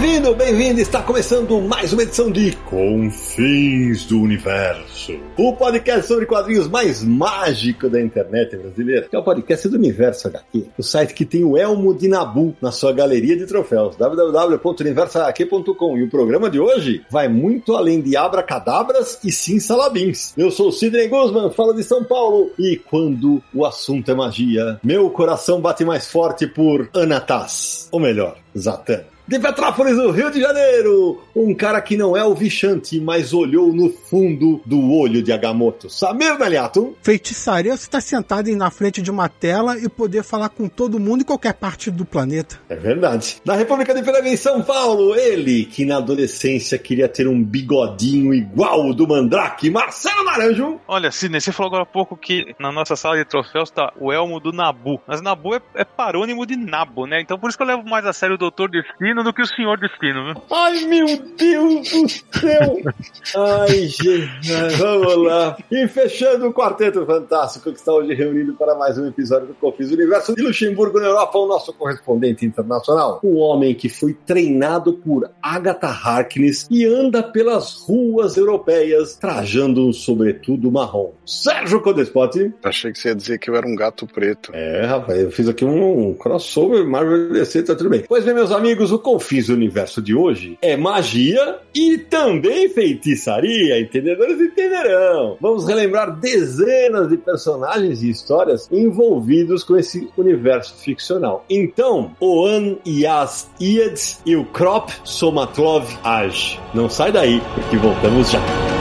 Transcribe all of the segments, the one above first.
Bem-vindo, bem-vindo! Está começando mais uma edição de Confins do Universo, o podcast sobre quadrinhos mais mágico da internet brasileira, é o podcast do Universo HQ, o site que tem o Elmo de Nabu na sua galeria de troféus, www.universohq.com. E o programa de hoje vai muito além de abracadabras e sim salabins. Eu sou o Sidney Guzman, falo de São Paulo, e quando o assunto é magia, meu coração bate mais forte por Anatas, ou melhor, Zatanna de Petrópolis, no Rio de Janeiro. Um cara que não é o Vichante, mas olhou no fundo do olho de Agamotto. Samir Meliato. Feitiçaria você estar sentado na frente de uma tela e poder falar com todo mundo em qualquer parte do planeta. É verdade. Na República de Piranga, em São Paulo, ele que na adolescência queria ter um bigodinho igual o do Mandrake, Marcelo Naranjo. Olha, Sidney, você falou agora há pouco que na nossa sala de troféus tá o elmo do Nabu. Mas Nabu é, é parônimo de Nabo, né? Então por isso que eu levo mais a sério o Doutor Destino Destino do que o Senhor Destino, viu? Ai, meu Deus do céu! Ai, gente, vamos lá. E fechando o Quarteto Fantástico que está hoje reunido para mais um episódio do Confis Universo de Luxemburgo, na Europa, o nosso correspondente internacional. Um homem que foi treinado por Agatha Harkness e anda pelas ruas europeias trajando um sobretudo marrom. Sérgio Codespot. Achei que você ia dizer que eu era um gato preto. É, rapaz, eu fiz aqui um, um crossover Marvel DC, tá tudo bem. Pois bem, meus amigos, o Confins do Universo de hoje é magia e também feitiçaria. Entendedores entenderão. Vamos relembrar dezenas de personagens e histórias envolvidos com esse universo ficcional. Então, Oan Yas Ieds e o Krop Somatlov Aj. Não sai daí, porque voltamos já.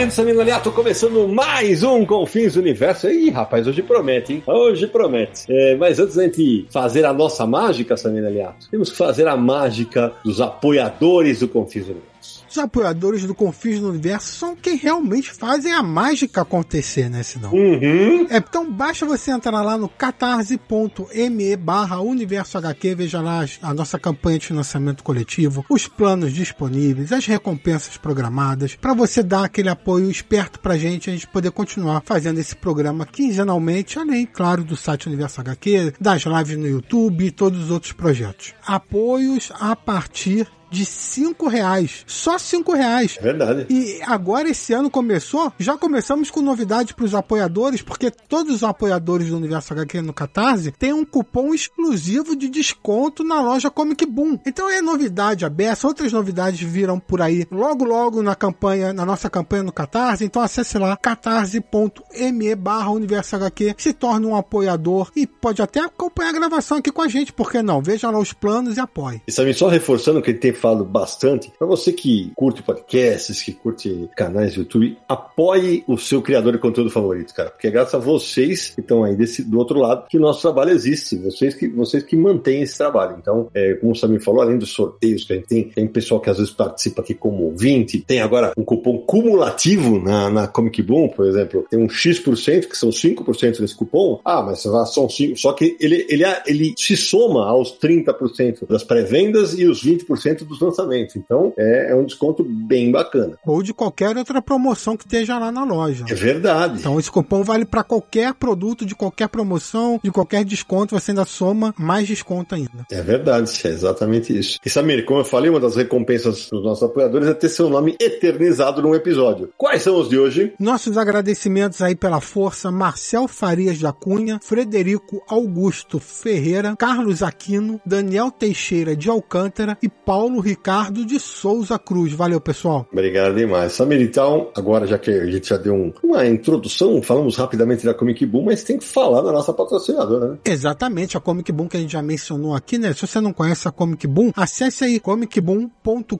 Querido Samir Aliato, começando mais um Confins Universo. Ih, rapaz, hoje promete, hein? Hoje promete. É, mas antes da gente fazer a nossa mágica, Samir Aliato, temos que fazer a mágica dos apoiadores do Confins Universo. Os apoiadores do Confins no Universo são quem realmente fazem a mágica acontecer, né? Senão. Uhum. É, então basta você entrar lá no catarse.me barra Universo HQ, veja lá a nossa campanha de financiamento coletivo, os planos disponíveis, as recompensas programadas, para você dar aquele apoio esperto pra gente, a gente poder continuar fazendo esse programa quinzenalmente, além, claro, do site Universo HQ, das lives no YouTube e todos os outros projetos. Apoios a partir de cinco reais. Só cinco reais. É verdade. E agora esse ano começou, já começamos com novidades para os apoiadores, porque todos os apoiadores do Universo HQ no Catarse têm um cupom exclusivo de desconto na loja Comic Boom. Então é novidade aberta, outras novidades viram por aí logo logo na campanha, na nossa campanha no Catarse. Então acesse lá catarse.me barra Universo HQ, se torne um apoiador e pode até acompanhar a gravação aqui com a gente, por que não? Veja lá os planos e apoie. E sabe, só reforçando que ele tem falado bastante, para você que curte podcasts, que curte canais do YouTube, apoie o seu criador de conteúdo favorito, cara, porque é graças a vocês que estão aí desse, do outro lado que o nosso trabalho existe, vocês que, vocês que mantêm esse trabalho. Então, é, como o Samir falou, além dos sorteios que a gente tem, tem pessoal que às vezes participa aqui como ouvinte, tem agora um cupom cumulativo na, na Comic Boom, por exemplo, tem um X%, que são 5% desse cupom. Ah, mas são 5%, só que ele, ele, ele se soma aos 30% das pré-vendas e os 20% dos lançamentos. Então é, é, um desconto bem bacana. Ou de qualquer outra promoção que esteja lá na loja. É verdade. Então esse cupom vale para qualquer produto, de qualquer promoção, de qualquer desconto, você ainda soma mais desconto ainda. É verdade, é exatamente isso. E Samir, como eu falei, uma das recompensas dos nossos apoiadores é ter seu nome eternizado num episódio. Quais são os de hoje? Nossos agradecimentos aí pela força, Marcel Farias da Cunha, Frederico Augusto Ferreira, Carlos Aquino, Daniel Teixeira de Alcântara e Paulo Paulo Ricardo de Souza Cruz. Valeu, pessoal. Obrigado demais. Samir, então, agora já que a gente já deu um, uma introdução, falamos rapidamente da Comic Boom, mas tem que falar da nossa patrocinadora, né? Exatamente, a Comic Boom que a gente já mencionou aqui, né? Se você não conhece a Comic Boom, acesse aí comicboom.com.br,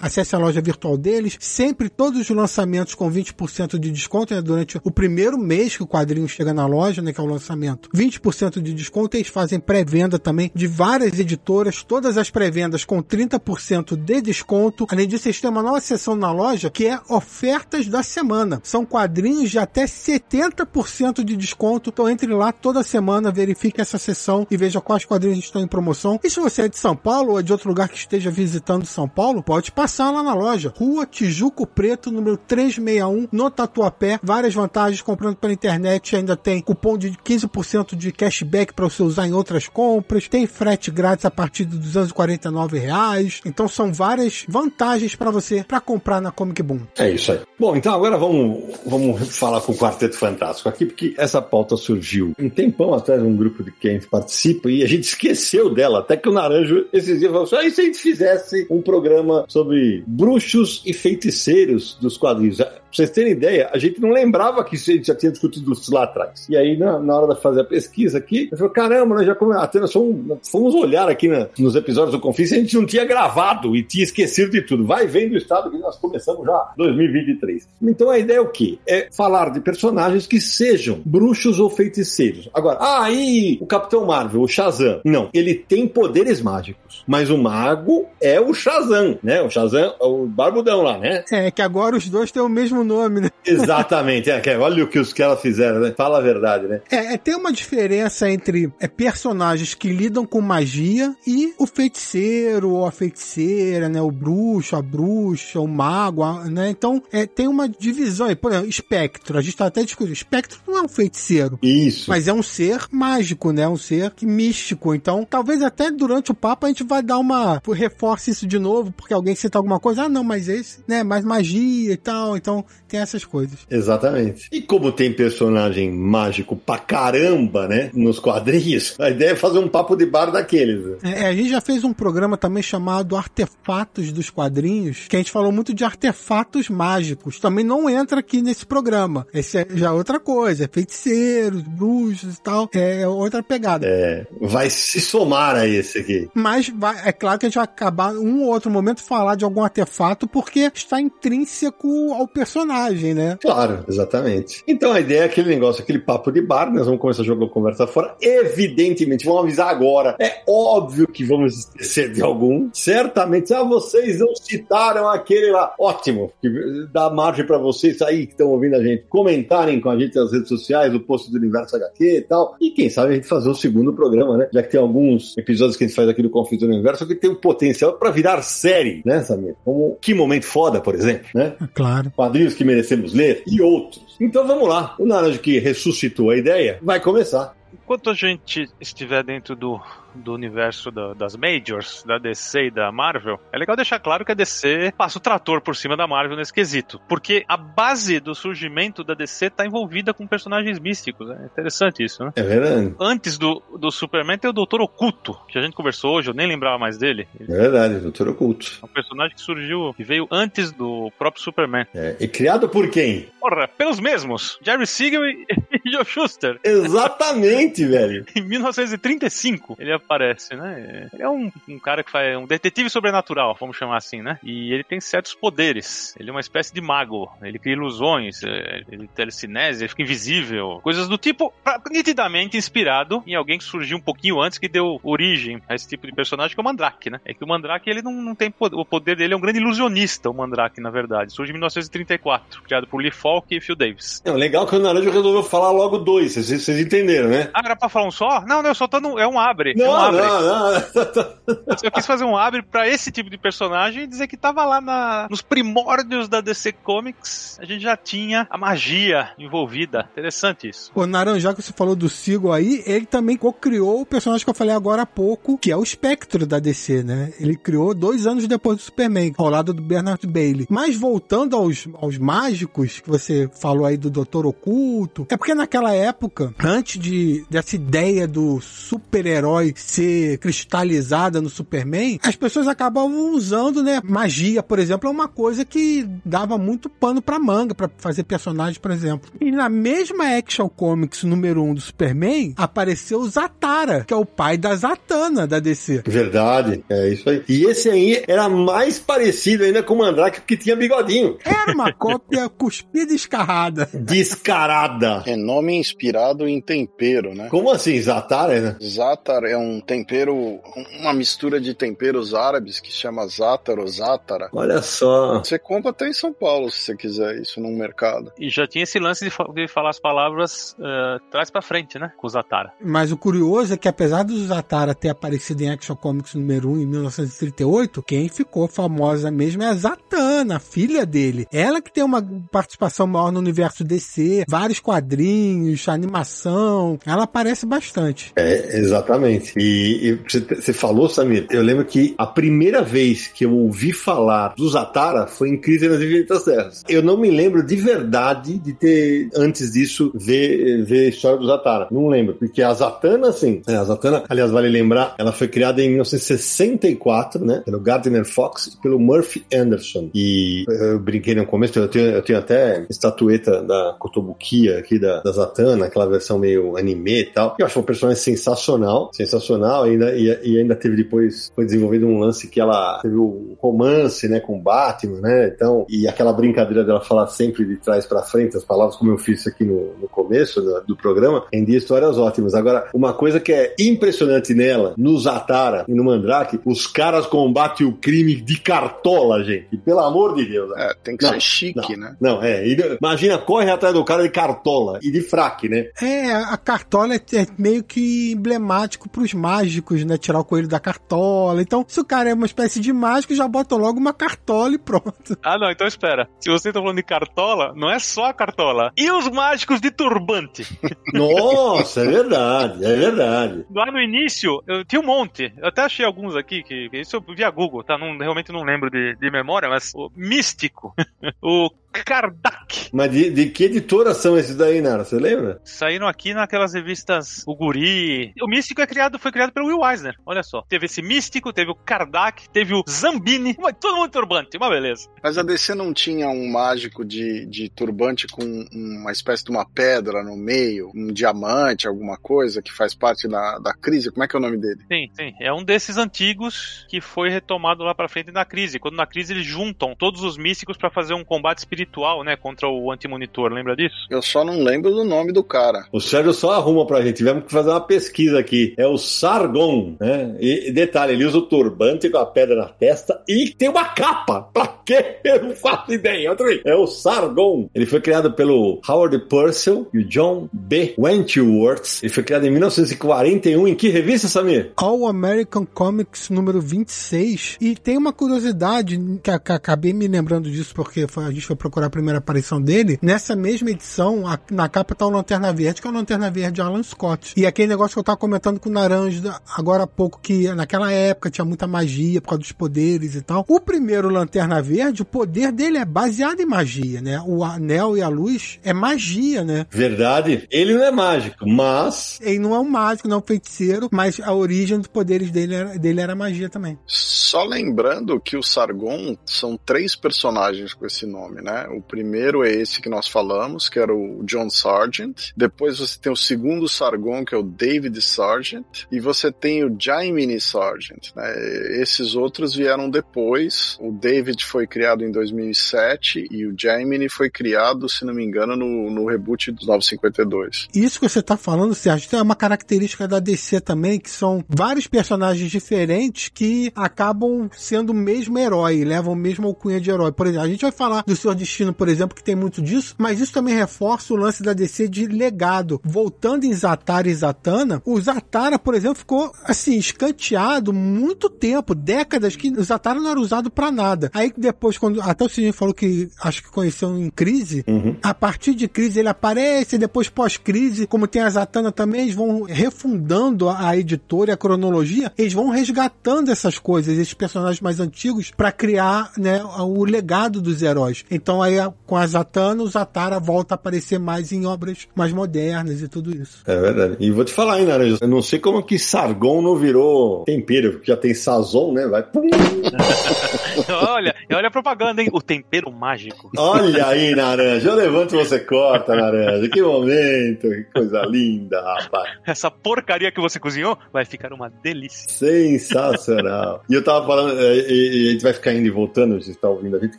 acesse a loja virtual deles, sempre todos os lançamentos com 20% de desconto, né? Durante o primeiro mês que o quadrinho chega na loja, né? Que é o lançamento, 20% de desconto, eles fazem pré-venda também de várias editoras, todas as pré-vendas com 30% de desconto. Além disso, eles têm uma nova seção na loja que é ofertas da semana. São quadrinhos de até 70% de desconto. Então entre lá toda semana, verifique essa seção e veja quais quadrinhos estão em promoção. E se você é de São Paulo ou é de outro lugar que esteja visitando São Paulo, pode passar lá na loja. Rua Tijuco Preto, número 361, no Tatuapé. Várias vantagens comprando pela internet. Ainda tem cupom de 15% de cashback para você usar em outras compras. Tem frete grátis a partir de 249 reais. Então são várias vantagens para você para comprar na Comic Boom. É isso aí. Bom, então agora vamos, vamos falar com o Quarteto Fantástico aqui, porque essa pauta surgiu um tempão atrás num grupo de quem participa e a gente esqueceu dela, até que o Naranjo esses dias falou assim, ah, e se a gente fizesse um programa sobre bruxos e feiticeiros dos quadrinhos? Pra vocês terem ideia, a gente não lembrava que a gente já tinha discutido isso lá atrás. E aí, na, na hora de fazer a pesquisa aqui, eu falei, caramba, nós já até nós fomos, olhar aqui na, nos episódios do Confins, a gente não tinha gravado e tinha esquecido de tudo. Vai vendo o estado que nós começamos já 2023. Então a ideia é o quê? É falar de personagens que sejam bruxos ou feiticeiros. Agora, ah, aí o Capitão Marvel, o Shazam. Não, ele tem poderes mágicos, mas o mago é o Shazam, né? O Shazam, o barbudão lá, né? É, que agora os dois têm o mesmo nome, né? Exatamente. É, é, olha o que os caras fizeram, né? Fala a verdade, né? É, é, tem uma diferença entre é, personagens que lidam com magia e o feiticeiro ou a feiticeira, né? O bruxo, a bruxa, o mago, a, né? Então, é, tem uma divisão aí. Por exemplo, espectro. A gente tá até discutindo. Espectro não é um feiticeiro. Isso. Mas é um ser mágico, né? Um ser místico. Então, talvez até durante o papo a gente vai dar uma... Reforce isso de novo, porque alguém cita alguma coisa. Ah, não, mas esse, né? Mais magia e tal. Então, tem essas coisas. Exatamente. E como tem personagem mágico pra caramba, né? Nos quadrinhos, a ideia é fazer um papo de bar daqueles. Né? É, a gente já fez um programa também chamado Artefatos dos Quadrinhos, que a gente falou muito de artefatos mágicos. Também não entra aqui nesse programa. Esse é já outra coisa. É feiticeiros, bruxos e tal. É outra pegada. É, vai se somar a esse aqui. Mas vai, é claro que a gente vai acabar um ou outro momento falar de algum artefato porque está intrínseco ao personagem, né? Claro, exatamente. Então a ideia é aquele negócio, aquele papo de bar, nós vamos começar a jogar conversa fora. Evidentemente, vamos avisar agora. É óbvio que vamos esquecer de algum. Certamente, ah, vocês não citaram aquele lá. Ótimo, que dá margem para vocês aí que estão ouvindo a gente comentarem com a gente nas redes sociais, o post do Universo HQ e tal. E quem sabe a gente fazer o segundo programa, né? Já que tem alguns episódios que a gente faz aqui do Conflito do Universo que tem o potencial para virar série, né, Samir? Como Que Momento Foda, por exemplo, né? Claro. Quadrinhos que merecemos ler e outros. Então vamos lá. O Naranjo que ressuscitou a ideia vai começar. Enquanto a gente estiver dentro do do universo da, das Majors, da DC e da Marvel, é legal deixar claro que a DC passa o trator por cima da Marvel nesse quesito. Porque a base do surgimento da DC tá envolvida com personagens místicos. É interessante isso, né? É verdade. Antes do, do Superman tem o Doutor Oculto, que a gente conversou hoje, eu nem lembrava mais dele. É verdade, Doutor Oculto. É um personagem que surgiu, que veio antes do próprio Superman. É, e criado por quem? Porra, pelos mesmos. Jerry Siegel e, e Joe Schuster. Exatamente, velho. Em 1935, ele aparece, né? Ele é um, um, cara que faz um detetive sobrenatural, vamos chamar assim, né? E ele tem certos poderes. Ele é uma espécie de mago. Ele cria ilusões, é, ele telecinese, ele fica invisível, coisas do tipo, nitidamente inspirado em alguém que surgiu um pouquinho antes que deu origem a esse tipo de personagem, que é o Mandrake, né? É que o Mandrake ele não, não tem poder, o poder dele é um grande ilusionista, o Mandrake, na verdade. Surge em 1934, criado por Lee Falk e Phil Davis. É legal que o Naranjo resolveu falar logo dois, vocês, vocês entenderam, né? Ah, era pra falar um só? Não, não, eu só tô no. É um abre. Não, é um abre. não, não. Eu quis fazer um abre pra esse tipo de personagem e dizer que tava lá na, nos primórdios da DC Comics. A gente já tinha a magia envolvida. Interessante isso. O Naranjá, que você falou do Sigo aí, ele também co-criou o personagem que eu falei agora há pouco, que é o espectro da DC, né? Ele criou dois anos depois do Superman, ao lado do Bernard Bailey. Mas voltando aos, aos mágicos, que você falou aí do Doutor Oculto, é porque na, naquela época, antes de dessa ideia do super-herói ser cristalizada no Superman, as pessoas acabavam usando, né? Magia, por exemplo, é uma coisa que dava muito pano pra manga para fazer personagens, por exemplo. E na mesma Action Comics número 1 um do Superman, apareceu o Zatara, que é o pai da Zatanna da DC. Verdade, é isso aí. E esse aí era mais parecido ainda com o Mandrake, porque tinha bigodinho. Era uma cópia cuspida e escarrada. Descarada. É nome inspirado em tempero, né? Como assim, Zatara, né? Zatar é um tempero, uma mistura de temperos árabes que chama Zatar ou Zatara. Olha só. Você compra até em São Paulo se você quiser isso num mercado. E já tinha esse lance de, fa- de falar as palavras uh, trás pra frente, né? Com o Zatara. Mas o curioso é que apesar do Zatara ter aparecido em Action Comics número 1 em 1938, quem ficou famosa mesmo é a Zatanna, a filha dele. Ela que tem uma participação maior no universo DC, vários quadrinhos, animação, ela aparece bastante. É, exatamente. E, você, falou, Samir, eu lembro que a primeira vez que eu ouvi falar do Zatara foi em Crise nas Infinitas Terras. Eu não me lembro de verdade de ter, antes disso, ver, ver a história do Zatara. Não lembro, porque a Zatanna, sim. É, a Zatanna, aliás, vale lembrar, ela foi criada em 1964, né? Pelo Gardner Fox e pelo Murphy Anderson. E eu brinquei no começo, eu tenho, eu tenho até estatueta da Kotobukiya aqui da, da Zatanna, aquela versão meio anime e tal. Eu acho um personagem sensacional, sensacional, e ainda, e, e ainda teve depois, foi desenvolvido um lance que ela teve um romance, né, com Batman, né, então, e aquela brincadeira dela falar sempre de trás pra frente as palavras, como eu fiz aqui no, no começo do, do programa, rendia histórias ótimas. Agora, uma coisa que é impressionante nela, no Zatara e no Mandrake, os caras combatem o crime de cartola, gente, pelo amor de Deus. né? É, tem que Não, ser chique, não, né? Não, é. e- imagina, corre atrás do cara de cartola e de fraque, né? É, a cartola é é meio que emblemático pros mágicos, né? Tirar o coelho da cartola. Então, se o cara é uma espécie de mágico, já bota logo uma cartola e pronto. Ah, não, então espera. Se você tá falando de cartola, não é só a cartola. E os mágicos de turbante? Nossa, é verdade, é verdade. Lá no início, eu tinha um monte. Eu até achei alguns aqui, que que isso eu via Google, tá? Não, realmente não lembro de, de memória, mas o Místico, o Kardak. Mas de, de que editora são esses daí, Nara? Você lembra? Saíram aqui naquelas revistas O Guri. O Místico é criado, foi criado pelo Will Eisner. Olha só. Teve esse Místico, teve o Kardak, teve o Zambini. Uma- Todo mundo turbante, uma beleza. Mas a DC não tinha um mágico de, de turbante com uma espécie de uma pedra no meio, um diamante, alguma coisa que faz parte da, da crise? Como é que é o nome dele? Sim, sim. É um desses antigos que foi retomado lá pra frente na crise. Quando na crise eles juntam todos os místicos pra fazer um combate espiritual, né? Contra o antimonitor. Lembra disso? Eu só não lembro do nome do cara. O Sérgio só arruma pra gente. Tivemos que fazer uma pesquisa aqui. É o Sargon, né? E detalhe, ele usa o turbante com a pedra na testa e tem uma capa. Pra quê? Eu não faço ideia. Outro aí. É o Sargon. Ele foi criado pelo Howard Purcell e o John B. Wentworth. Ele foi criado em 1941. Em que revista, Samir? All American Comics número 26. E tem uma curiosidade que, acabei me lembrando disso porque a gente foi procurar a primeira aparição dele. Nessa mesma edição, a- na capa tá o Lanterna Verde, que é o Lanterna Verde Alan Scott. E aquele negócio que eu tava comentando com o Naranja agora há pouco, que naquela época tinha muita magia por causa dos poderes e tal. O primeiro Lanterna Verde, o poder dele é baseado em magia, né? O anel e a luz é magia, né? Verdade. Ele não é mágico, mas Ele não é um mágico, não é um feiticeiro, mas a origem dos poderes dele era, dele era magia também. Só lembrando que o Sargon são três personagens com esse nome, né? O primeiro é esse que nós falamos, que era o John Sargent. Depois você tem o segundo Sargon, que é o David Sargent. E você tem o Jaimini Sargent, né? Esses outros vieram depois. O David foi criado em 2007 e o Jaimini foi criado, se não me engano, no, no reboot dos 952. Isso que você tá falando, Sérgio, tem uma característica da DC também, que são vários personagens diferentes que acabam sendo o mesmo herói, levam o mesmo alcunha de herói. Por exemplo, a gente vai falar do Senhor Destino, por exemplo, que tem muito disso, mas isso também reforça o lance da DC de legado. Voltando em Zatara e Zatanna, o Zatara, por exemplo, ficou assim, escanteado muito tempo, décadas que o Zatara não era usado pra nada. Aí depois, quando até o Sidney falou que acho que conheceu em crise, a partir de crise ele aparece, depois pós-crise, como tem a Zatanna também, eles vão refundando a, a editora e a cronologia, eles vão resgatando essas coisas, eles desses personagens mais antigos para criar, né, o legado dos heróis. Então aí com a Zatanna, o Zatara volta a aparecer mais em obras mais modernas e tudo isso. É verdade. E vou te falar aí, Naranja, eu não sei como que Sargon não virou tempero, porque já tem Sazon, né? Vai. olha, olha a propaganda, hein? O tempero mágico. Olha aí, Naranja. Eu levanto e você corta, Naranja. Que momento, que coisa linda, rapaz. Essa porcaria que você cozinhou vai ficar uma delícia. Sensacional. e eu tava falando, é, e, e, a gente vai ficar indo e voltando, você tá ouvindo a gente,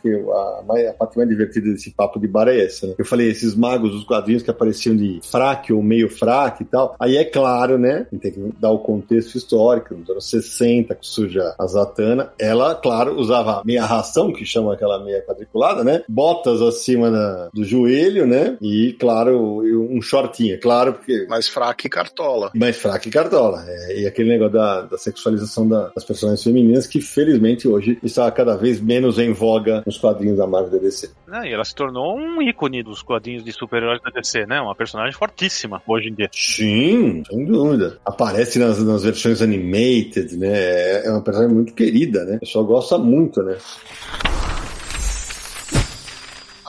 que a, a parte mais divertida desse papo de bar é essa, né? Eu falei, esses magos dos quadrinhos que apareciam de fraque ou meio fraque e tal. Aí é claro, né? Tem que dar o contexto histórico, nos anos 60, que surge a Zatanna. Ela, claro, usava meia ração, que chama aquela meia quadriculada, né? Botas acima da, do joelho, né? E, claro, um shortinho, claro, porque. Mais fraca e cartola. Mais fraca e cartola. É, e aquele negócio da, da sexualização da, das personagens femininas, que felizmente hoje está cada vez menos em voga nos quadrinhos da Marvel DC. É, e ela se tornou um ícone dos quadrinhos de super-heróis da DC, né? Uma personagem fortíssima hoje em dia. Sim, sem dúvida. Aparece nas, nas versões animated, né? É, é uma personagem muito querida, né? O pessoal gosta muito, né?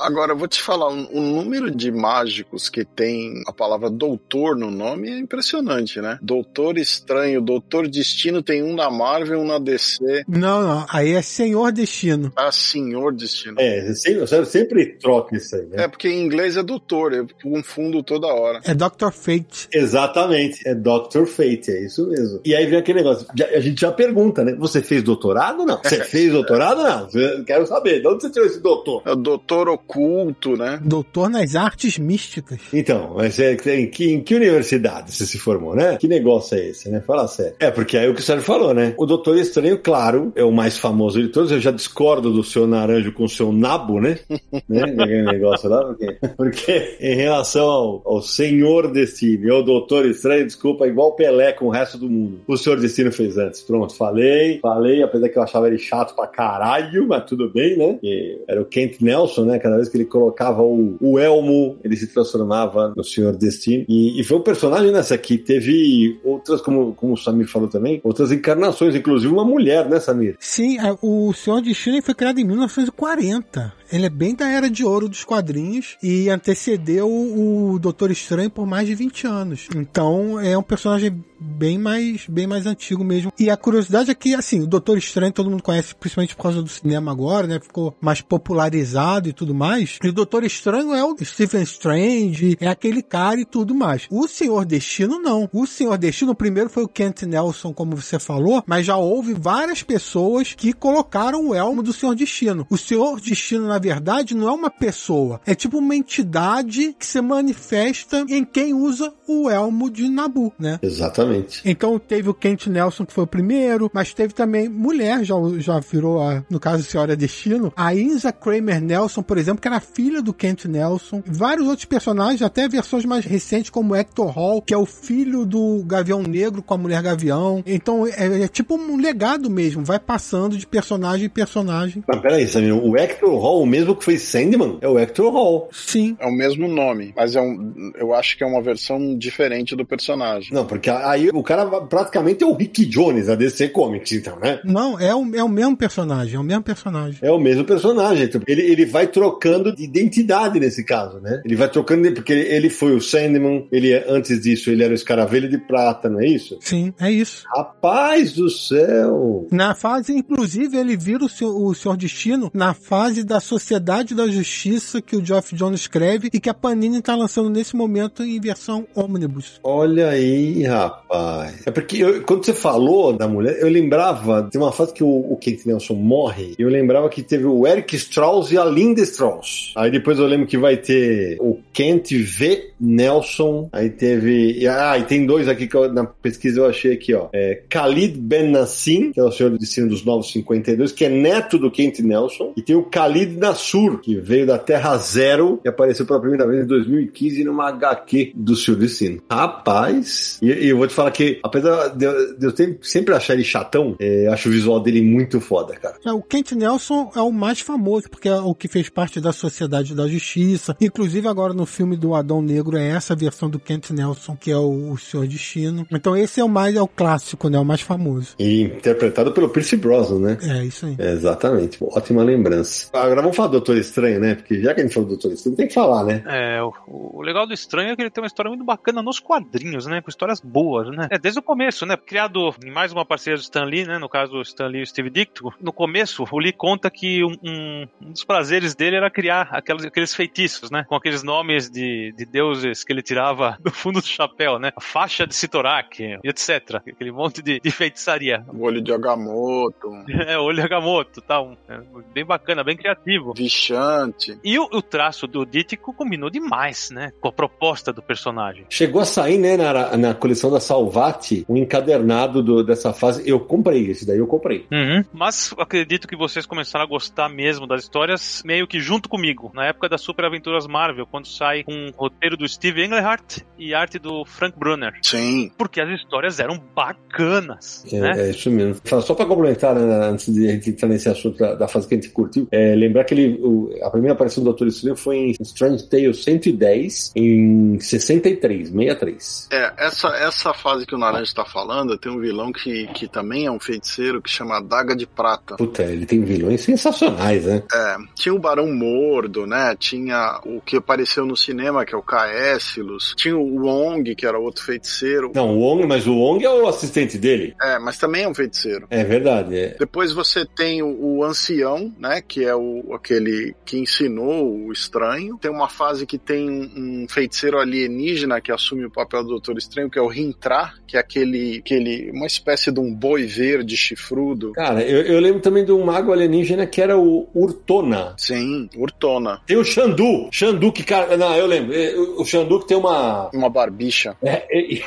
Agora, eu vou te falar, o número de mágicos que tem a palavra doutor no nome é impressionante, né? Doutor Estranho, Doutor Destino tem um na Marvel, um na DC. Não, não, aí é Senhor Destino. Ah, Senhor Destino. É, sempre, sempre troca isso aí, né? É, porque em inglês é doutor, eu confundo toda hora. É Doctor Fate. Exatamente, é Doctor Fate, é isso mesmo. E aí vem aquele negócio, a gente já pergunta, né? Você fez doutorado? Não. Você fez doutorado? Não. Quero saber, de onde você tirou esse doutor? É o doutor oculto culto, né? Doutor nas artes místicas. Então, mas é, em, que, em que universidade você se formou, né? Que negócio é esse, né? Fala sério. É, porque aí o que o Sérgio falou, né? O Doutor Estranho, claro, é o mais famoso de todos. Eu já discordo do seu naranjo com o seu nabo, né? né? Negócio lá, porque, porque em relação ao, ao Senhor Destino e ao Doutor Estranho, desculpa, igual Pelé com o resto do mundo. O Senhor Destino fez antes. Pronto, falei, falei, apesar que eu achava ele chato pra caralho, mas tudo bem, né? Que era o Kent Nelson, né? Cada vez que ele colocava o, o elmo, ele se transformava no Senhor Destino. E, e foi um personagem nessa que teve outras, como, como o Samir falou também, outras encarnações, inclusive uma mulher, né, Samir? Sim, o Senhor Destino foi criado em 1940. Ele é bem da era de ouro dos quadrinhos e antecedeu o Doutor Estranho por mais de 20 anos. Então é um personagem bem mais, bem mais antigo mesmo. E a curiosidade é que, assim, o Doutor Estranho todo mundo conhece, principalmente por causa do cinema agora, né? Ficou mais popularizado e tudo mais. E o Doutor Estranho é o Stephen Strange, é aquele cara e tudo mais. O Senhor Destino, não. O Senhor Destino, primeiro foi o Kent Nelson, como você falou, mas já houve várias pessoas que colocaram o elmo do Senhor Destino. O Senhor Destino, na verdade, não é uma pessoa. É tipo uma entidade que se manifesta em quem usa o elmo de Nabu, né? Exatamente. Então teve o Kent Nelson, que foi o primeiro, mas teve também mulher, já, já virou, a, no caso, a Senhora Destino. A Inza Kramer Nelson, por exemplo, que era filha do Kent Nelson. Vários outros personagens, até versões mais recentes, como Hector Hall, que é o filho do Gavião Negro com a Mulher Gavião. Então é, é tipo um legado mesmo, vai passando de personagem em personagem. Mas peraí, Samir, o Hector Hall, o mesmo que foi Sandman, é o Hector Hall. Sim. É o mesmo nome, mas é um, eu acho que é uma versão diferente do personagem. Não, porque aí o cara praticamente é o Rick Jones da DC Comics, então, né? Não, é o, é o mesmo personagem, é o mesmo personagem. É o mesmo personagem. Ele, ele vai trocando de identidade nesse caso, né? Ele vai trocando, porque ele foi o Sandman, ele antes disso ele era o Escaravelho de Prata, não é isso? Sim, é isso. Rapaz do céu! Na fase, inclusive, ele vira o, seu, o Senhor Destino na fase da Sociedade da Justiça que o Geoff Jones escreve e que a Panini está lançando nesse momento em versão ônibus. Olha aí, rapaz. É porque eu, quando você falou da mulher, eu lembrava de uma fase que o, o Nelson morre, eu lembrava que teve o Eric Strauss e a Linda Strauss. Aí depois eu lembro que vai ter o Kent V. Nelson, aí teve. Ah, e tem dois aqui que eu, na pesquisa eu achei aqui, ó. É, Khalid Ben Nassim, que é o senhor do destino dos Novos 52, que é neto do Kent Nelson, e tem o Khalid Nasur, que veio da Terra Zero e apareceu pela primeira vez em 2015 numa HQ do Senhor Destino. Rapaz, e, e, eu vou te falar que, apesar de eu, de eu sempre achar ele chatão, é, acho o visual dele muito foda, cara. É, o Kent Nelson é o mais famoso, porque é o que fez parte da Sociedade da Justiça. Inclusive, agora no filme do Adão Negro é essa versão do Kent Nelson, que é o, o Senhor Destino. Então esse é o mais, é o clássico, né? O mais famoso. E interpretado pelo Pierce Brosnan, né? É, isso aí. É, exatamente. Ótima lembrança. Agora vamos falar do Doutor Estranho, né? Porque já que a gente falou do Doutor Estranho, tem que falar, né? É, o, o legal do Estranho é que ele tem uma história muito bacana nos quadrinhos, né? Com histórias boas, né? É, desde o começo, né? Criado em mais uma parceria do Stan Lee, né? No caso, o Stan Lee e o Steve Ditko. No começo, o Lee conta que um, um, um dos prazeres dele era criar aquelas, aqueles feitiços, né? Com aqueles nomes de, de deuses que ele tirava do fundo do chapéu, né? A faixa de Sitorak, etc. Aquele monte de, de feitiçaria. O olho de Agamotto. É, olho de Agamotto, tal. Tá, é, bem bacana, bem criativo. Vichante. E o, o traço do Dítico combinou demais, né? Com a proposta do personagem. Chegou a sair, né, na, na coleção da Salvati, um encadernado do, dessa fase. Eu comprei esse daí, eu comprei. Uhum. Mas acredito que vocês começaram a gostar mesmo das histórias meio que junto comigo, na época das Super Aventuras Marvel, quando sai um roteiro do Steve Englehart e arte do Frank Brunner. Sim. Porque as histórias eram bacanas, É, né? é isso mesmo. Só pra complementar, né, antes de a gente entrar nesse assunto da, da fase que a gente curtiu, é, lembrar que ele, o- a primeira aparição do Doutor Estranho foi em Strange Tales 110, em 63, 63. É, essa, essa fase que o Naranja está falando, tem um vilão que, que também é um feiticeiro que chama Daga de Prata. Puta, ele tem vilões sensacionais, né? É, tinha o Barão Mordo, né? Tinha o que apareceu no cinema, que é o Caécilos. Tinha o Wong, que era outro feiticeiro. Não, o Wong, mas o Wong é o assistente dele. É, mas também é um feiticeiro. É verdade, é. Depois você tem o, o ancião, né? Que é o, aquele que ensinou o estranho. Tem uma fase que tem um, feiticeiro alienígena que assume o papel do Doutor Estranho, que é o Rintra, que é aquele, aquele uma espécie de um boi verde chifrudo. Cara, eu, eu lembro também de um mago alienígena que era o Urtona. Sim, Urtona. Tem o Xandu. Xandu que, cara. Não, eu lembro. O Xandu que tem uma. Uma barbicha. É, é,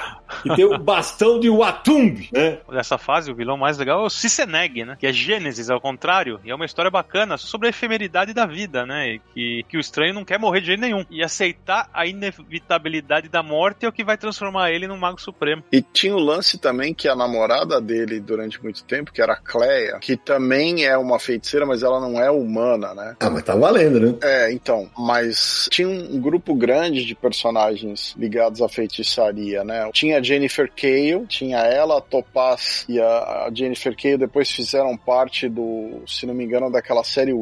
e tem o bastão de Watumb, né? Nessa fase, o vilão mais legal é o Ciceneg, né? Que é Gênesis, ao contrário. E é uma história bacana sobre a efemeridade da vida, né? E que, que o estranho não quer morrer de jeito nenhum. E aceitar a inevitabilidade da morte é o que vai transformar ele num mago supremo. E tinha o lance também que a namorada dele durante muito tempo, que era a Cleia, que também é uma feiticeira, mas ela não é humana, né? Ah, mas tá valendo, né? É, então, mas tinha um grupo grande de personagens ligados à feitiçaria, né? Tinha a Jennifer Cale, tinha ela, a Topaz e a Jennifer Cale depois fizeram parte do, se não me engano, daquela série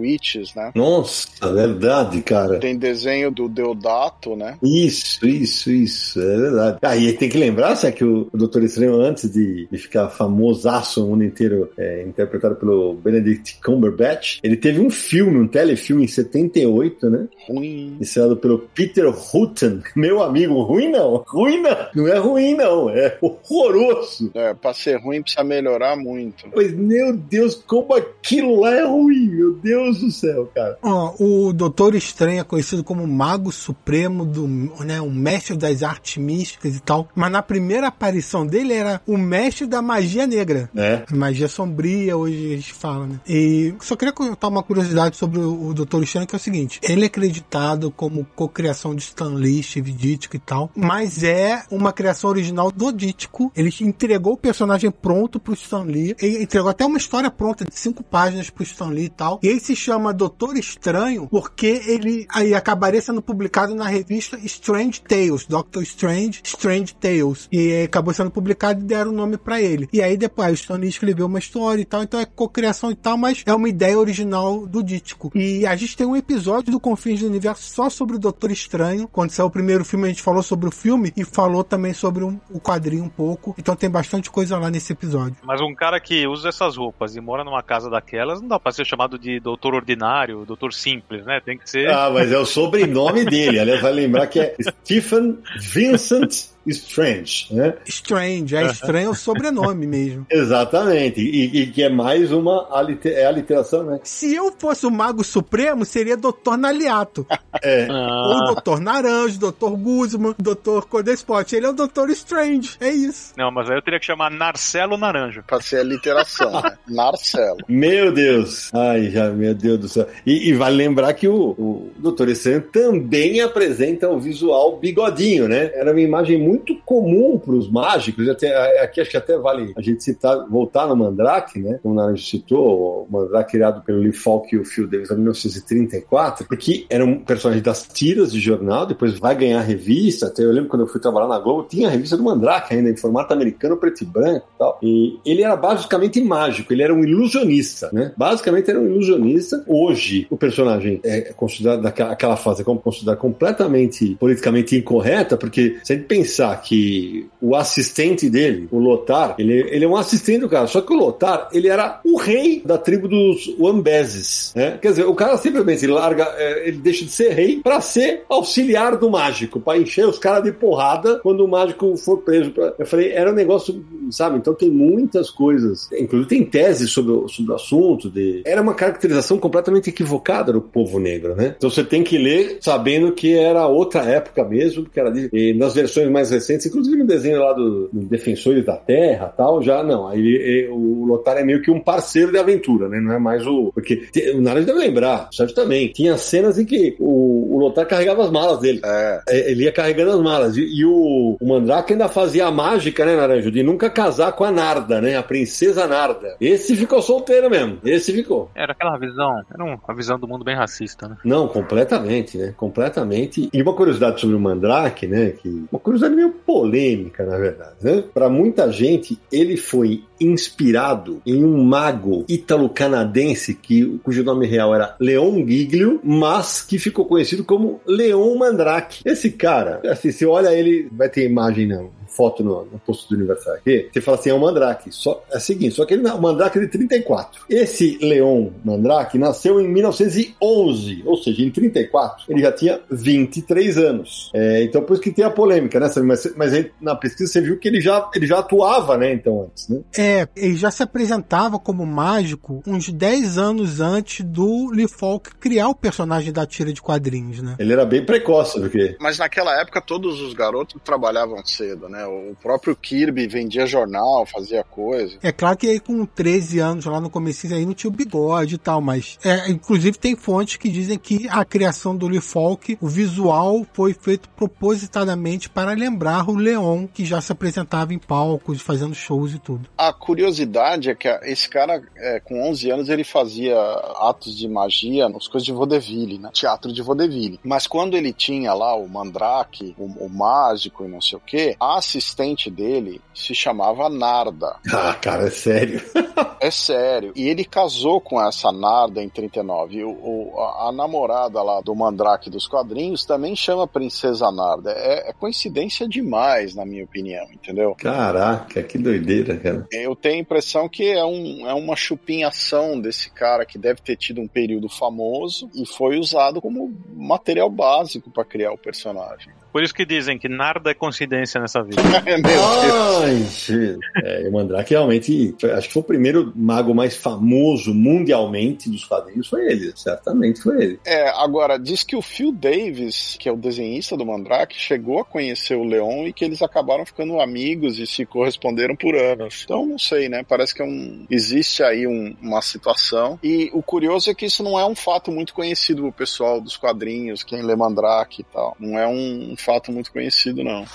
Né? Nossa, verdade, cara. Tem desenho do Deodato, né? Isso, isso, isso, é verdade. Ah, e tem que lembrar, Sé, que o o Doutor Estranho, antes de, de ficar famosaço no mundo inteiro, é, interpretado pelo Benedict Cumberbatch, ele teve um filme, um telefilme em 78, né? Ruim. Ensinado pelo Peter Hutton. Meu amigo, ruim não. Ruim não. Não é ruim, não. É horroroso. É, pra ser ruim precisa melhorar muito. Pois, meu Deus, como aquilo lá é ruim. Meu Deus do céu, cara. Ó, o Doutor Estranho é conhecido como Mago Supremo, do, né, o mestre das artes místicas e tal. Mas na primeira aparição dele era o mestre da magia negra. É. Magia sombria, hoje a gente fala, né? E só queria contar uma curiosidade sobre o, o Doutor Estranho, que é o seguinte: ele é acreditado como cocriação de Stan Lee, Steve Ditko e tal, mas é uma criação original do Ditko. Ele entregou o personagem pronto pro Stan Lee, ele entregou até uma história pronta de cinco páginas pro Stan Lee e tal. E ele se chama Doutor Estranho porque ele aí acabaria sendo publicado na revista Strange Tales, Doctor Strange, Strange Tales. E acabou sendo publicado e deram o nome pra ele. E aí depois o Stan escreveu uma história e tal, então é cocriação e tal, mas é uma ideia original do Ditko. E a gente tem um episódio do Confins do Universo só sobre o Doutor Estranho. Quando saiu o primeiro filme, a gente falou sobre o filme e falou também sobre um- o quadrinho um pouco. Então tem bastante coisa lá nesse episódio. Mas um cara que usa essas roupas e mora numa casa daquelas, não dá pra ser chamado de doutor ordinário, doutor simples, né? Tem que ser. Ah, mas é o sobrenome dele. Aliás, vai lembrar que é Stephen Vincent Strange, né? Strange, é estranho o sobrenome mesmo. Exatamente, e, e que é mais uma aliter, é aliteração, né? Se eu fosse o Mago Supremo, seria Dr. Naliato. É. Ou Dr. Naranjo, Dr. Guzman, Dr. Codespot. Ele é o Dr. Strange, é isso. Não, mas aí eu teria que chamar Narcelo Naranjo. Pra ser a literação, né? Narcelo. Meu Deus! Ai, já, meu Deus do céu. E, e vale lembrar que o, o Dr. Estranho também apresenta o visual bigodinho, né? Era uma imagem muito comum para os mágicos. Até, aqui acho que até vale a gente citar, voltar no Mandrake, né? Como o Naranjo citou, o Mandrake criado pelo Lee Falk e o Phil Davis em 1934, porque era um personagem das tiras de jornal, depois vai ganhar revista. Até eu lembro quando eu fui trabalhar na Globo, tinha a revista do Mandrake ainda, em formato americano, preto e branco e tal. E ele era basicamente mágico, ele era um ilusionista, né? Basicamente era um ilusionista. Hoje, o personagem é considerado aquela fase como considerado completamente politicamente incorreta, porque se a gente pensar que o assistente dele, o Lotar, ele, ele é um assistente do cara, só que o Lotar, ele era o rei da tribo dos Wambeses, né? Quer dizer, o cara simplesmente larga, é, ele deixa de ser rei para ser auxiliar do mágico, para encher os caras de porrada quando o mágico for preso. Pra... Eu falei, era um negócio, sabe? Então tem muitas coisas, inclusive tem teses sobre, o- sobre o assunto. De... Era uma caracterização completamente equivocada do povo negro, né? Então você tem que ler sabendo que era outra época mesmo, que era de... nas versões mais recentes, inclusive no desenho lá do, do Defensores da Terra tal, já não. Aí e, o Lotar é meio que um parceiro de aventura, né? Não é mais o. Porque te- o Naranjo deve lembrar, o Sérgio também. Tinha cenas em que o, o Lotar carregava as malas dele. É. É, Ele ia carregando as malas. E, e o, o Mandrake ainda fazia a mágica, né, Naranjo? De nunca casar com a Narda, né? A princesa Narda. Esse ficou solteiro mesmo. Esse ficou. Era aquela visão, era uma visão do mundo bem racista, né? Não, completamente, né? Completamente. E uma curiosidade sobre o Mandrake, né? Que uma curiosidade meio polêmica, na verdade, né? Para muita gente, ele foi inspirado em um mago ítalo-canadense que cujo nome real era Leon Giglio, mas que ficou conhecido como Leon Mandrake. Esse cara, assim, você olha ele, vai ter imagem não foto no, no posto do Universal aqui, você fala assim, é o Mandrake. Só, é o seguinte, só que ele, o Mandrake é de 34. Esse Leon Mandrake nasceu em 1911, ou seja, em 34, ele já tinha 23 anos. É, então, por isso que tem a polêmica, né? Mas, mas aí, na pesquisa você viu que ele já, ele já atuava, né? Então, antes, né? É, ele já se apresentava como mágico uns 10 anos antes do Lee Falk criar o personagem da tira de quadrinhos, né? Ele era bem precoce, porque Mas naquela época todos os garotos trabalhavam cedo, né? O próprio Kirby vendia jornal, fazia coisa. É claro que aí com 13 anos lá no começo aí não tinha o bigode e tal, mas é, inclusive tem fontes que dizem que a criação do Lee Falk, o visual foi feito propositadamente para lembrar o Leon, que já se apresentava em palcos, fazendo shows e tudo. A curiosidade é que esse cara, é, com 11 anos, ele fazia atos de magia nas coisas de vaudeville, né? Teatro de vaudeville. Mas quando ele tinha lá o Mandrake, o, o mágico e não sei o que, a assistente dele se chamava Narda. ah, cara, é sério. É sério. E ele casou com essa Narda em 39. O, o- a, a namorada lá do Mandrake dos quadrinhos também chama Princesa Narda. É, é coincidência demais, na minha opinião, entendeu? Caraca, que doideira, cara. Eu tenho a impressão que é, um, é uma chupinhação desse cara que deve ter tido um período famoso e foi usado como material básico para criar o personagem. Por isso que dizem que nada é coincidência nessa vida. Meu Deus. Ai. É, o Mandrake realmente, foi- acho que foi o primeiro mago mais famoso mundialmente dos quadrinhos, foi ele, certamente foi ele. É, agora, diz que o Phil Davis, que é o desenhista do Mandrake, chegou a conhecer o Leon e que eles acabaram ficando amigos e se corresponderam por anos. Então, não sei, né? Parece que é um, existe aí um- uma situação. E o curioso é que isso não é um fato muito conhecido pro pessoal dos quadrinhos, quem lê Mandrake e tal. Não é um, um fato muito conhecido, não.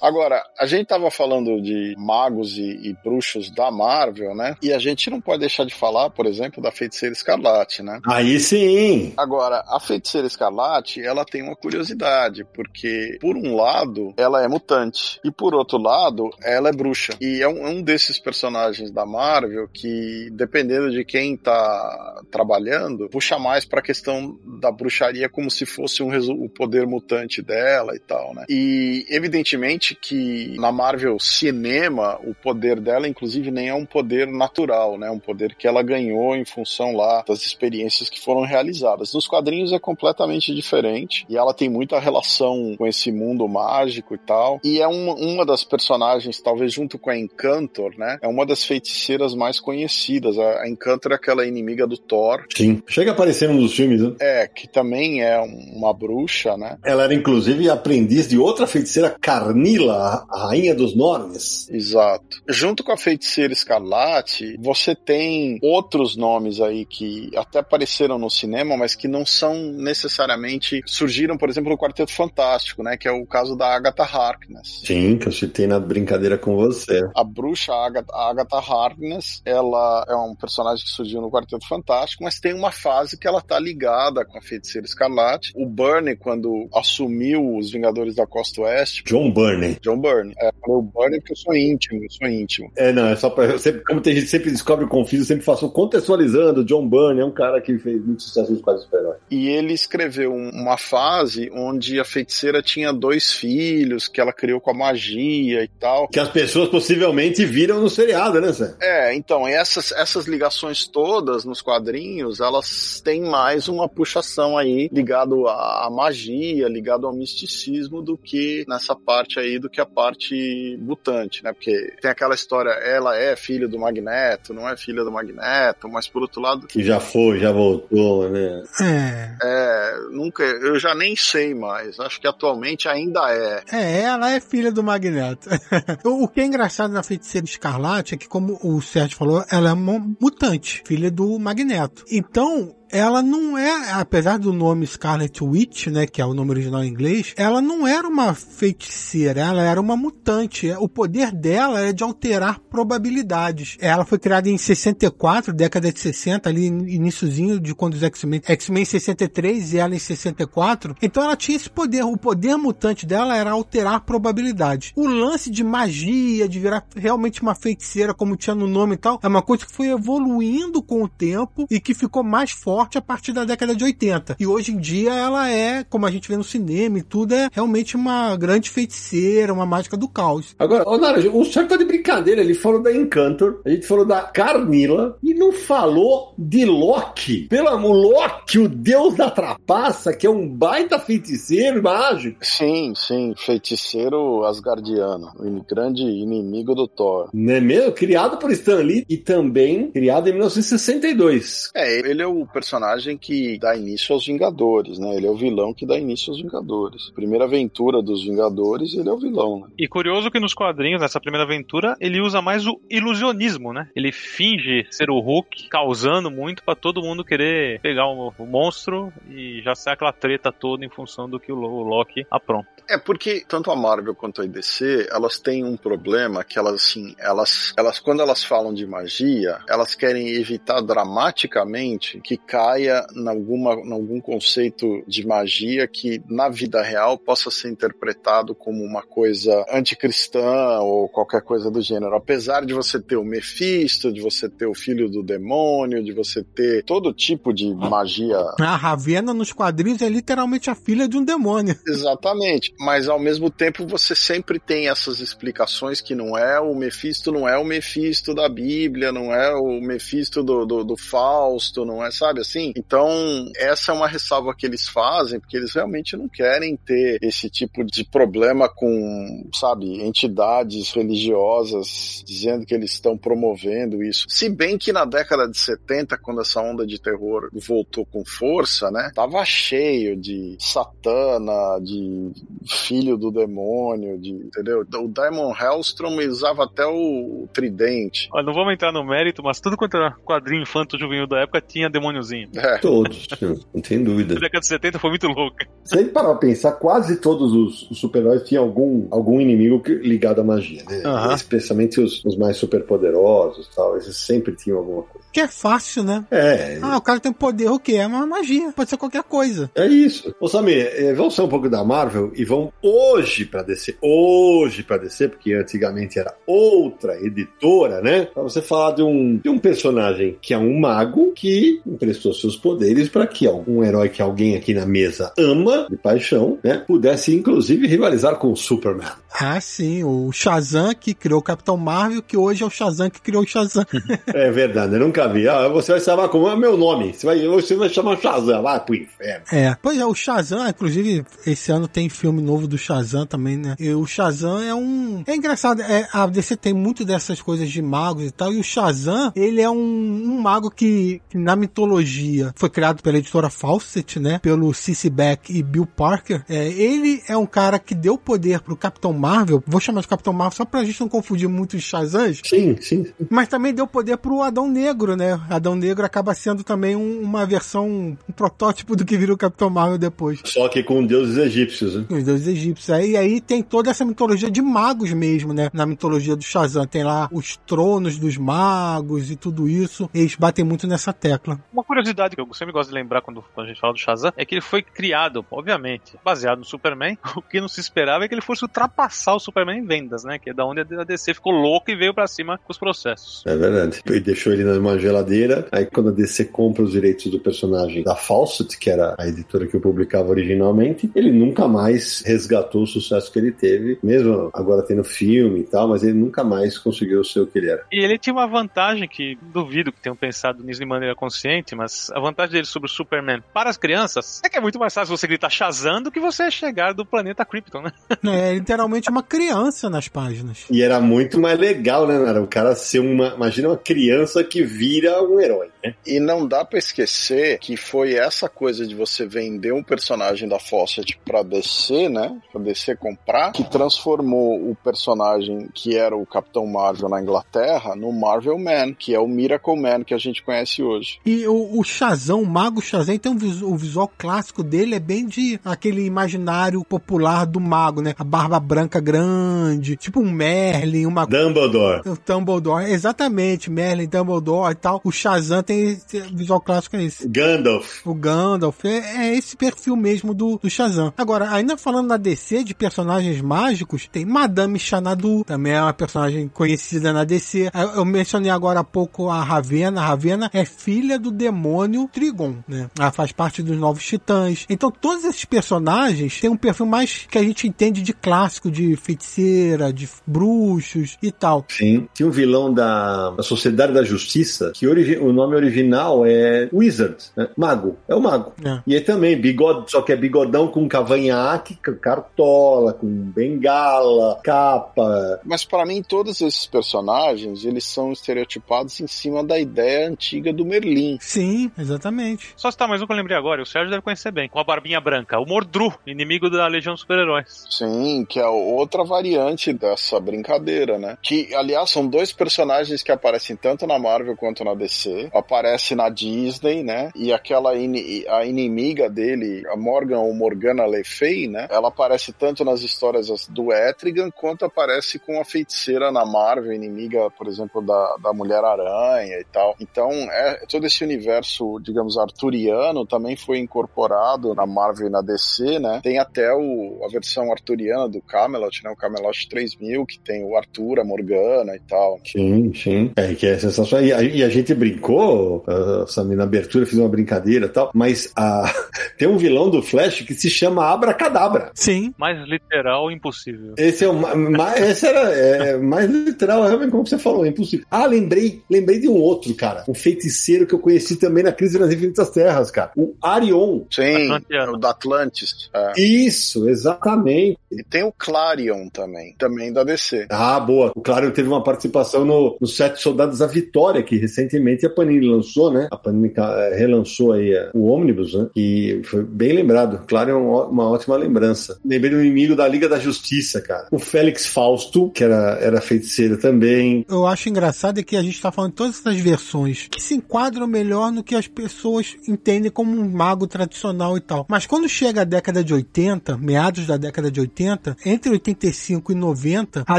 Agora, a gente tava falando de magos e, e bruxos da Marvel, né? E a gente não pode deixar de falar, por exemplo, da Feiticeira Escarlate, né? Aí sim! Agora, a Feiticeira Escarlate, ela tem uma curiosidade, porque, por um lado, ela é mutante, e por outro lado, ela é bruxa. E é um, é um desses personagens da Marvel que, dependendo de quem tá trabalhando, puxa mais pra questão da bruxaria como se fosse um o poder mutante dela e tal, né? E, evidentemente, interessante que na Marvel Cinema, o poder dela, inclusive, nem é um poder natural, né? Um poder que ela ganhou em função lá das experiências que foram realizadas. Nos quadrinhos é completamente diferente e ela tem muita relação com esse mundo mágico e tal. E é uma, uma das personagens, talvez junto com a Encantor, né? É uma das feiticeiras mais conhecidas. A, a Encantor é aquela inimiga do Thor. Sim. Chega a aparecer num dos filmes, né? É, que também é uma bruxa, né? Ela era inclusive aprendiz de outra feiticeira, Carnila, a rainha dos Nornes. Exato. Junto com a feiticeira Escarlate, você tem outros nomes aí que até apareceram no cinema, mas que não são necessariamente surgiram, por exemplo, no Quarteto Fantástico, né? Que é o caso da Agatha Harkness. Sim, que eu citei na brincadeira com você. A bruxa Agatha, Agatha Harkness, ela é um personagem que surgiu no Quarteto Fantástico, mas tem uma fase que ela tá ligada com a feiticeira Escarlate. O Burney, quando assumiu os Vingadores da Costa Oeste. John Burney. John Burney. É, o Burney porque eu sou íntimo, eu sou íntimo. É, não, é só pra. Sempre, como tem gente sempre descobre o confuso, eu sempre faço contextualizando. John Burney é um cara que fez muito sucesso nos quadros super E ele escreveu uma fase onde a feiticeira tinha dois filhos, que ela criou com a magia e tal. Que as pessoas possivelmente viram no seriado, né, Zé? É, então, essas, essas ligações todas nos quadrinhos, elas têm mais uma puxação aí ligado à magia, ligado ao misticismo do que nessa parte aí do que a parte mutante, né? Porque tem aquela história, ela é filha do Magneto, não é filha do Magneto, mas por outro lado. Que já foi, já voltou, né? É. É, nunca. Eu já nem sei mais. Acho que atualmente ainda é. É, ela é filha do Magneto. o que é engraçado na feiticeira escarlate é que, como o Sérgio falou, ela é uma mutante, filha do Magneto. Então, ela não é, apesar do nome Scarlet Witch, né, que é o nome original em inglês, ela não era uma feiticeira, ela era uma mutante. O poder dela é de alterar probabilidades. Ela foi criada em 64, década de 60, ali iníciozinho de quando os X-Men, X-Men 63 e ela em 64. Então ela tinha esse poder. O poder mutante dela era alterar probabilidades. O lance de magia, de virar realmente uma feiticeira, como tinha no nome e tal, é uma coisa que foi evoluindo com o tempo e que ficou mais forte forte a partir da década de 80. E hoje em dia ela é, como a gente vê no cinema e tudo, é realmente uma grande feiticeira, uma mágica do caos. Agora, ô Nara, o senhor tá de brincadeira, ele falou da Encantor, a gente falou da Carnila e não falou de Loki. Pelo amor, Loki, o deus da trapaça, que é um baita feiticeiro mágico. Sim, sim, feiticeiro asgardiano, o grande inimigo do Thor. Não é mesmo? Criado por Stan Lee e também criado em 1962. É, ele é o personagem personagem que dá início aos Vingadores, né? Ele é o vilão que dá início aos Vingadores. Primeira aventura dos Vingadores, ele é o vilão, né? E curioso que nos quadrinhos, nessa primeira aventura, ele usa mais o ilusionismo, né? Ele finge ser o Hulk, causando muito para todo mundo querer pegar o, monstro e já sai aquela treta toda em função do que o, o Loki apronta. É porque tanto a Marvel quanto a DC, elas têm um problema que elas assim, elas, elas quando elas falam de magia, elas querem evitar dramaticamente que caia em, alguma, em algum conceito de magia que na vida real possa ser interpretado como uma coisa anticristã ou qualquer coisa do gênero. Apesar de você ter o Mephisto, de você ter o filho do demônio, de você ter todo tipo de magia. A Ravena nos quadrinhos é literalmente a filha de um demônio. Exatamente. Mas ao mesmo tempo você sempre tem essas explicações que não é o Mephisto, não é o Mephisto da Bíblia, não é o Mephisto do, do, do Fausto, não é, sabe? Assim? Então, essa é uma ressalva que eles fazem, porque eles realmente não querem ter esse tipo de problema com, sabe, entidades religiosas dizendo que eles estão promovendo isso. Se bem que na década de 70, quando essa onda de terror voltou com força, né? Tava cheio de satana, de filho do demônio, de, entendeu? O Diamond Hellstrom usava até o tridente. Olha, não vamos entrar no mérito, mas tudo quanto era quadrinho infanto juvenil da época tinha demôniozinho sozinho. É. Todos, não tem dúvida. A década de 70 foi muito louca. Se a gente parar pra pensar, quase todos os, os super-heróis tinham algum, algum inimigo ligado à magia, né? Uhum. Especialmente os, os mais superpoderosos tal. Esses sempre tinham alguma coisa. Que é fácil, né? É. Ah, o cara tem poder, o quê? É uma magia. Pode ser qualquer coisa. É isso. Ô, Samir, é, vamos ser um pouco da Marvel e vão hoje pra descer. Hoje pra descer, porque antigamente era outra editora, né? Pra você falar de um, de um personagem que é um mago que, em três manifestou seus poderes para que algum herói que alguém aqui na mesa ama de paixão, né, pudesse inclusive rivalizar com o Superman. Ah, sim, o Shazam que criou o Capitão Marvel, que hoje é o Shazam que criou o Shazam. é verdade, eu nunca Ah, você vai chamar como é meu nome. Você vai, você vai chamar Shazam, vai pro inferno. É, pois é, o Shazam, inclusive, esse ano tem filme novo do Shazam também, né? E o Shazam é um. É engraçado, é, a DC tem muito dessas coisas de magos e tal, e o Shazam, ele é um, um mago que, que, na mitologia foi criado pela editora Fawcett, né? Pelo C.C. Beck e Bill Parker. É, ele é um cara que deu poder pro Capitão Marvel, vou chamar de Capitão Marvel só pra gente não confundir muito os Shazams. Sim, sim. Mas também deu poder pro Adão Negro, né? Adão Negro acaba sendo também um, uma versão, um protótipo do que virou o Capitão Marvel depois. Só que com deuses egípcios, né? Os deuses egípcios. Aí, aí tem toda essa mitologia de magos mesmo, né? Na mitologia do Shazam. Tem lá os tronos dos magos e tudo isso. Eles batem muito nessa tecla. Uma curiosidade que eu sempre gosto de lembrar quando, quando a gente fala do Shazam é que ele foi criado, obviamente, baseado no Superman. O que não se esperava é que ele fosse ultrapassar o Superman em vendas, né? Que é da onde a DC ficou louca e veio para cima com os processos. É verdade. E deixou ele numa geladeira. Aí quando a DC compra os direitos do personagem da Fawcett, que era a editora que eu publicava originalmente, ele nunca mais resgatou o sucesso que ele teve, mesmo agora tendo filme e tal, mas ele nunca mais conseguiu ser o que ele era. E ele tinha uma vantagem que duvido que tenham pensado nisso de maneira consciente, mas a vantagem dele sobre o Superman para as crianças é que é muito mais fácil você gritar Shazam do que você chegar do planeta Krypton, né? É literalmente uma criança nas páginas. E era muito mais legal, né, Nara? O cara ser uma. Imagina uma criança que vira um herói, né? E não dá pra esquecer que foi essa coisa de você vender um personagem da Fawcett pra DC, né? Pra DC comprar, que transformou o personagem que era o Capitão Marvel na Inglaterra no Marvel Man, que é o Miracle Man que a gente conhece hoje. E o, o Shazam, o Mago Shazam, tem um visual, o visual clássico dele é bem de aquele imaginário popular do mago, né? A barba branca grande, tipo um Merlin, uma. Dumbledore. O Dumbledore, exatamente, Merlin, Dumbledore tal. O Shazam tem esse visual clássico é esse. Gandalf. O Gandalf, é, é esse perfil mesmo do, do Shazam. Agora, ainda falando na DC de personagens mágicos, tem Madame Xanadu, também é uma personagem conhecida na DC. Eu, eu mencionei agora há pouco a Ravena. A Ravena é filha do demônio Trigon, né? Ela faz parte dos Novos Titãs. Então, todos esses personagens têm um perfil mais que a gente entende de clássico, de feiticeira, de bruxos e tal. Sim. Tinha um vilão da, da Sociedade da Justiça, que origi o nome original é Wizard, né? Mago. É o mago. É. E aí também, bigode, só que é bigodão com cavanhaque, cartola, com bengala, capa. Mas para mim, todos esses personagens, eles são estereotipados em cima da ideia antiga do Merlin. Sim, exatamente. Só citar mais um que eu lembrei agora, o Sérgio deve conhecer bem, com a barbinha branca, o Mordru, inimigo da Legião dos Super-Heróis. Sim, que é outra variante dessa brincadeira, né? Que, aliás, são dois personagens que aparecem tanto na Marvel quanto na DC. Aparece na Disney, né? E aquela in a inimiga dele, a Morgan ou Morgana Le Fay, né? Ela aparece tanto nas histórias do Etrigan quanto aparece com a feiticeira na Marvel, inimiga, por exemplo, da, da Mulher-Aranha e tal. Então, é, todo esse universo, digamos, arturiano também foi incorporado na Marvel e na DC, né? Tem até o, a versão arturiana do Camelot, né? O Camelot 3000, que tem o Arthur, a Morgana e tal. Sim, sim. É que é sensacional. E a, e a gente brincou, Samir, na abertura, fiz uma brincadeira e tal, mas a, tem um vilão do Flash que se chama Abracadabra. Sim. Mais literal impossível. Esse é o ma- ma- esse era é, mais literal, realmente, como você falou, é impossível. Ah, lembrei, lembrei de um outro, cara. Um feiticeiro que eu conheci também na Crise das Infinitas Terras, cara. O Arion. Sim, Atlanteano. o da Atlantis. é. Isso, exatamente. E tem o Clarion também, também da DC. Ah, boa. O Claro teve uma participação no, no Sete Soldados da Vitória, que recentemente a Panini lançou, né? A Panini eh, relançou aí eh, o ônibus, né? E foi bem lembrado. Claro, é um uma ótima lembrança. Lembrei do inimigo da Liga da Justiça, cara. O Félix Fausto, que era, era feiticeiro também. Eu acho engraçado é que a gente tá falando todas essas versões que se enquadram melhor no que as pessoas entendem como um mago tradicional e tal. Mas quando chega a década de 80, meados da década de 80, entre 85 e 90, a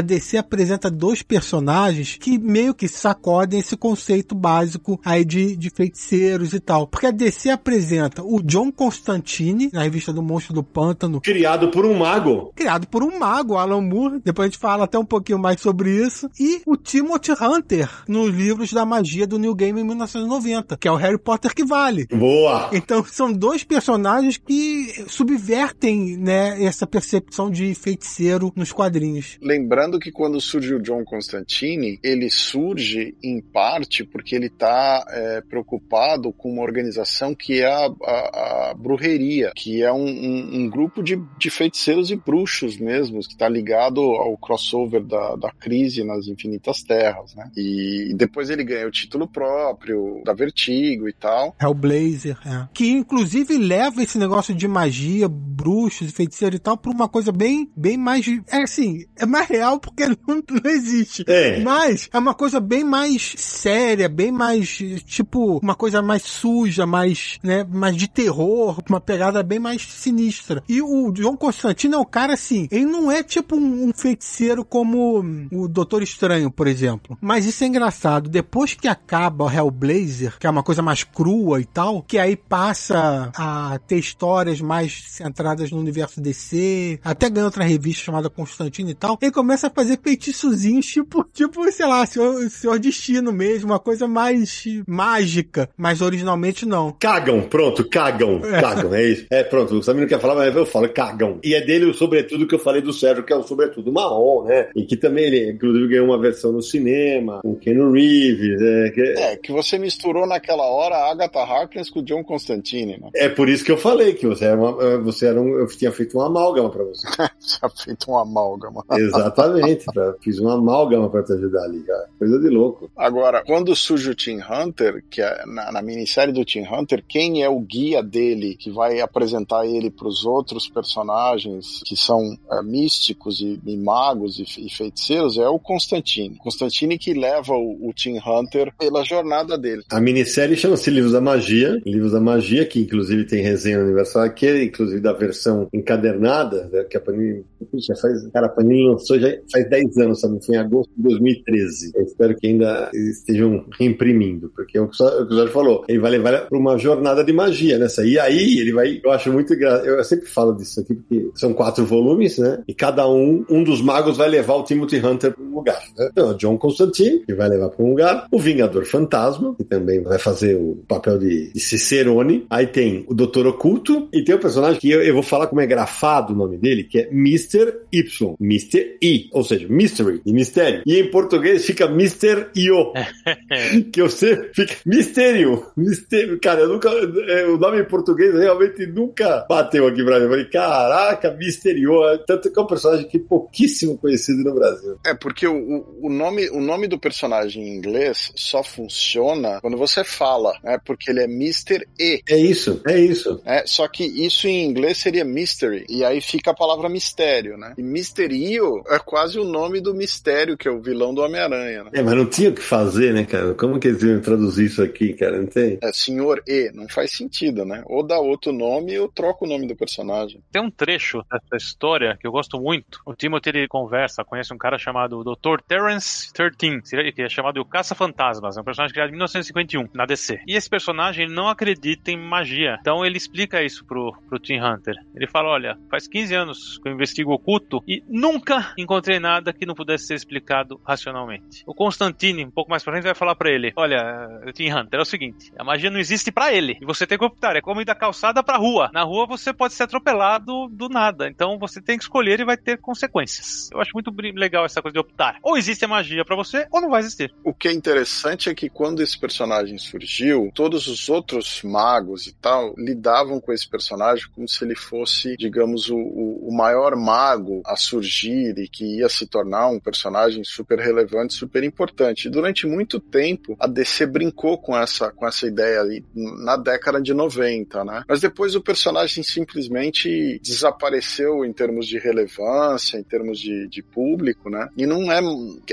DC apresenta dois personagens que meio que sacodem esse conceito básico aí de, de feiticeiros e tal. Porque a DC apresenta o John Constantine, na revista do Monstro do Pântano, Criado por um mago. criado por um mago, Alan Moore. Depois a gente fala até um pouquinho mais sobre isso. E o Timothy Hunter, nos livros da magia do New Game em 1990, que é o Harry Harry Potter que vale. Boa! Então são dois personagens que subvertem, né, essa percepção de feiticeiro nos quadrinhos. Lembrando que quando surge o John Constantine, ele surge em parte porque ele está é, preocupado com uma organização que é a, a, a Brujeria, que é um, um, um grupo de, de, feiticeiros e bruxos mesmos, que está ligado ao crossover da, da crise nas Infinitas Terras, né? E depois ele ganha o título próprio, da Vertigo e tal. Hellblazer, é. Que inclusive leva esse negócio de magia, bruxos e feiticeiro e tal pra uma coisa bem, bem mais. É assim, é mais real porque não, não existe. É. Mas é uma coisa bem mais séria, bem mais, tipo, uma coisa mais suja, mais, né, mais de terror, uma pegada bem mais sinistra. E o John Constantino é um cara assim, ele não é tipo um, um feiticeiro como o Doutor Estranho, por exemplo. Mas isso é engraçado. Depois que acaba o Hellblazer, que é uma coisa mais crua e tal, que aí passa a ter histórias mais centradas no universo DC, até ganha outra revista chamada Constantino e tal, ele começa a fazer feitiçozinhos, tipo, tipo, sei lá, Senhor, Senhor Destino mesmo, uma coisa mais mágica, mas originalmente não. Cagam, pronto, cagam, é. cagam, é isso. É, pronto, o Samir não quer falar, mas eu falo cagam. E é dele o sobretudo que eu falei do Sérgio, que é o sobretudo marrom, né? E que também ele, inclusive, ganhou uma versão no cinema, com Ken Reeves, é que... é, que você misturou naquela hora a Agatha Harkness com o John Constantine, né? É por isso que eu falei que você era, uma, eh, você era um, eu tinha feito uma amálgama pra você. tinha feito uma amálgama. Exatamente, pra, fiz uma amálgama pra te ajudar ali, cara. Coisa de louco. Agora, quando surge o Tim Hunter, que é na, na minissérie do Tim Hunter, quem é o guia dele que vai apresentar ele pros outros personagens que são é, místicos e, e magos e, e, feiticeiros é o Constantine. Constantine que leva o, o Tim Hunter pela jornada dele. A minissérie chama-se Livros da Magia, Livros da Magia, que inclusive tem resenha universal aqui, inclusive da versão encadernada, né, que a Panini, já faz, cara, a Panini lançou já faz 10 anos, sabe? Foi em agosto de 2013. Eu espero que ainda estejam reimprimindo, porque é o que o Jorge falou, ele vai levar para uma jornada de magia nessa. E aí ele vai, eu acho muito engraçado, eu sempre falo disso aqui, porque são quatro volumes, né? E cada um, um dos magos vai levar o Timothy Hunter para um lugar. Né? Então, o John Constantine, que vai levar para um lugar, o Vingador Fantasma, que também vai fazer o papel de, de Cicerone. Aí tem o Doutor Oculto, e tem o personagem que eu, eu, vou falar como é grafado o nome dele, que é Mr. Y, Mr. I, ou seja, Mystery, de mistério. E em português fica Mr. Io, que você fica Mistério, Mistério. Cara, eu nunca, é, o nome em português realmente nunca bateu aqui pra mim. Eu falei, caraca, Misterio, tanto que é um personagem que é pouquíssimo conhecido no Brasil. É, porque o, o, nome, o nome do personagem em inglês só funciona quando você fala, né? Porque ele é Mr. E. É isso, é isso. É, só que isso em inglês seria mystery, e aí fica a palavra mistério, né? E Misterio é quase o nome do mistério, que é o vilão do Homem-Aranha, né? É, mas não tinha o que fazer, né, cara? Como que eles iam traduzir isso aqui, cara? Não tem? É, senhor E, não faz sentido, né? Ou dá outro nome ou troca o nome do personagem. Tem um trecho dessa história que eu gosto muito. O Timothy ele conversa, conhece um cara chamado Dr. Terence 13, que é chamado o Caça-Fantasmas. É um personagem criado em 1951 na DC. E esse personagem não acredita em magia. Então ele explica isso pro, pro Tim Hunter. Ele fala: Olha, faz 15 anos que eu investigo oculto e nunca encontrei nada que não pudesse ser explicado racionalmente. O Constantine, um pouco mais pra frente, vai falar para ele: Olha, Tim Hunter, é o seguinte: a magia não existe para ele. E você tem que optar. É como ir da calçada pra rua. Na rua você pode ser atropelado do nada. Então você tem que escolher e vai ter consequências. Eu acho muito legal essa coisa de optar. Ou existe a magia para você, ou não vai existir. O que é interessante é que quando esse personagem surgiu, todos os outros magos e tal lidavam com esse personagem como se ele fosse, digamos, o, o maior mago a surgir e que ia se tornar um personagem super relevante, super importante. E durante muito tempo, a DC brincou com essa, com essa ideia ali na década de 90, né? Mas depois o personagem simplesmente desapareceu em termos de relevância, em termos de, de público, né? E não é,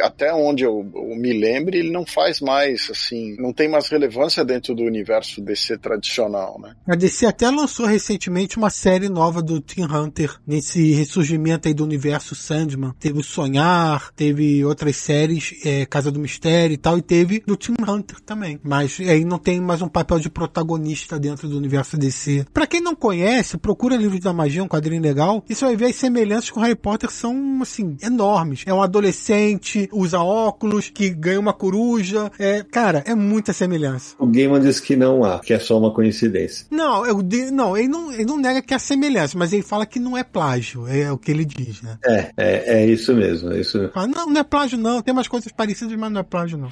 até onde eu, eu me lembre, ele não faz mais, assim, não tem mais relevância dentro do universo DC tradicional, né? A DC até lançou recentemente uma série nova do Tim Hunter, nesse ressurgimento aí do universo Sandman. Teve o Sonhar, teve outras séries, é, Casa do Mistério e tal, e teve do Tim Hunter também. Mas aí não tem mais um papel de protagonista dentro do universo DC. Para quem não conhece, procura Livros da Magia, um quadrinho legal, e você vai ver as semelhanças com Harry Potter são, assim, enormes. É um adolescente, usa óculos, que ganha uma coruja. É, cara, é muita semelhança. O Gaiman diz que não há, que é só uma coincidência. Não, eu, não, ele não, ele não nega que há semelhança, mas ele fala que não é plágio, é o que ele diz, né? É, é, é isso mesmo, é isso. Fala, não, não é plágio não, tem umas coisas parecidas, mas não é plágio não.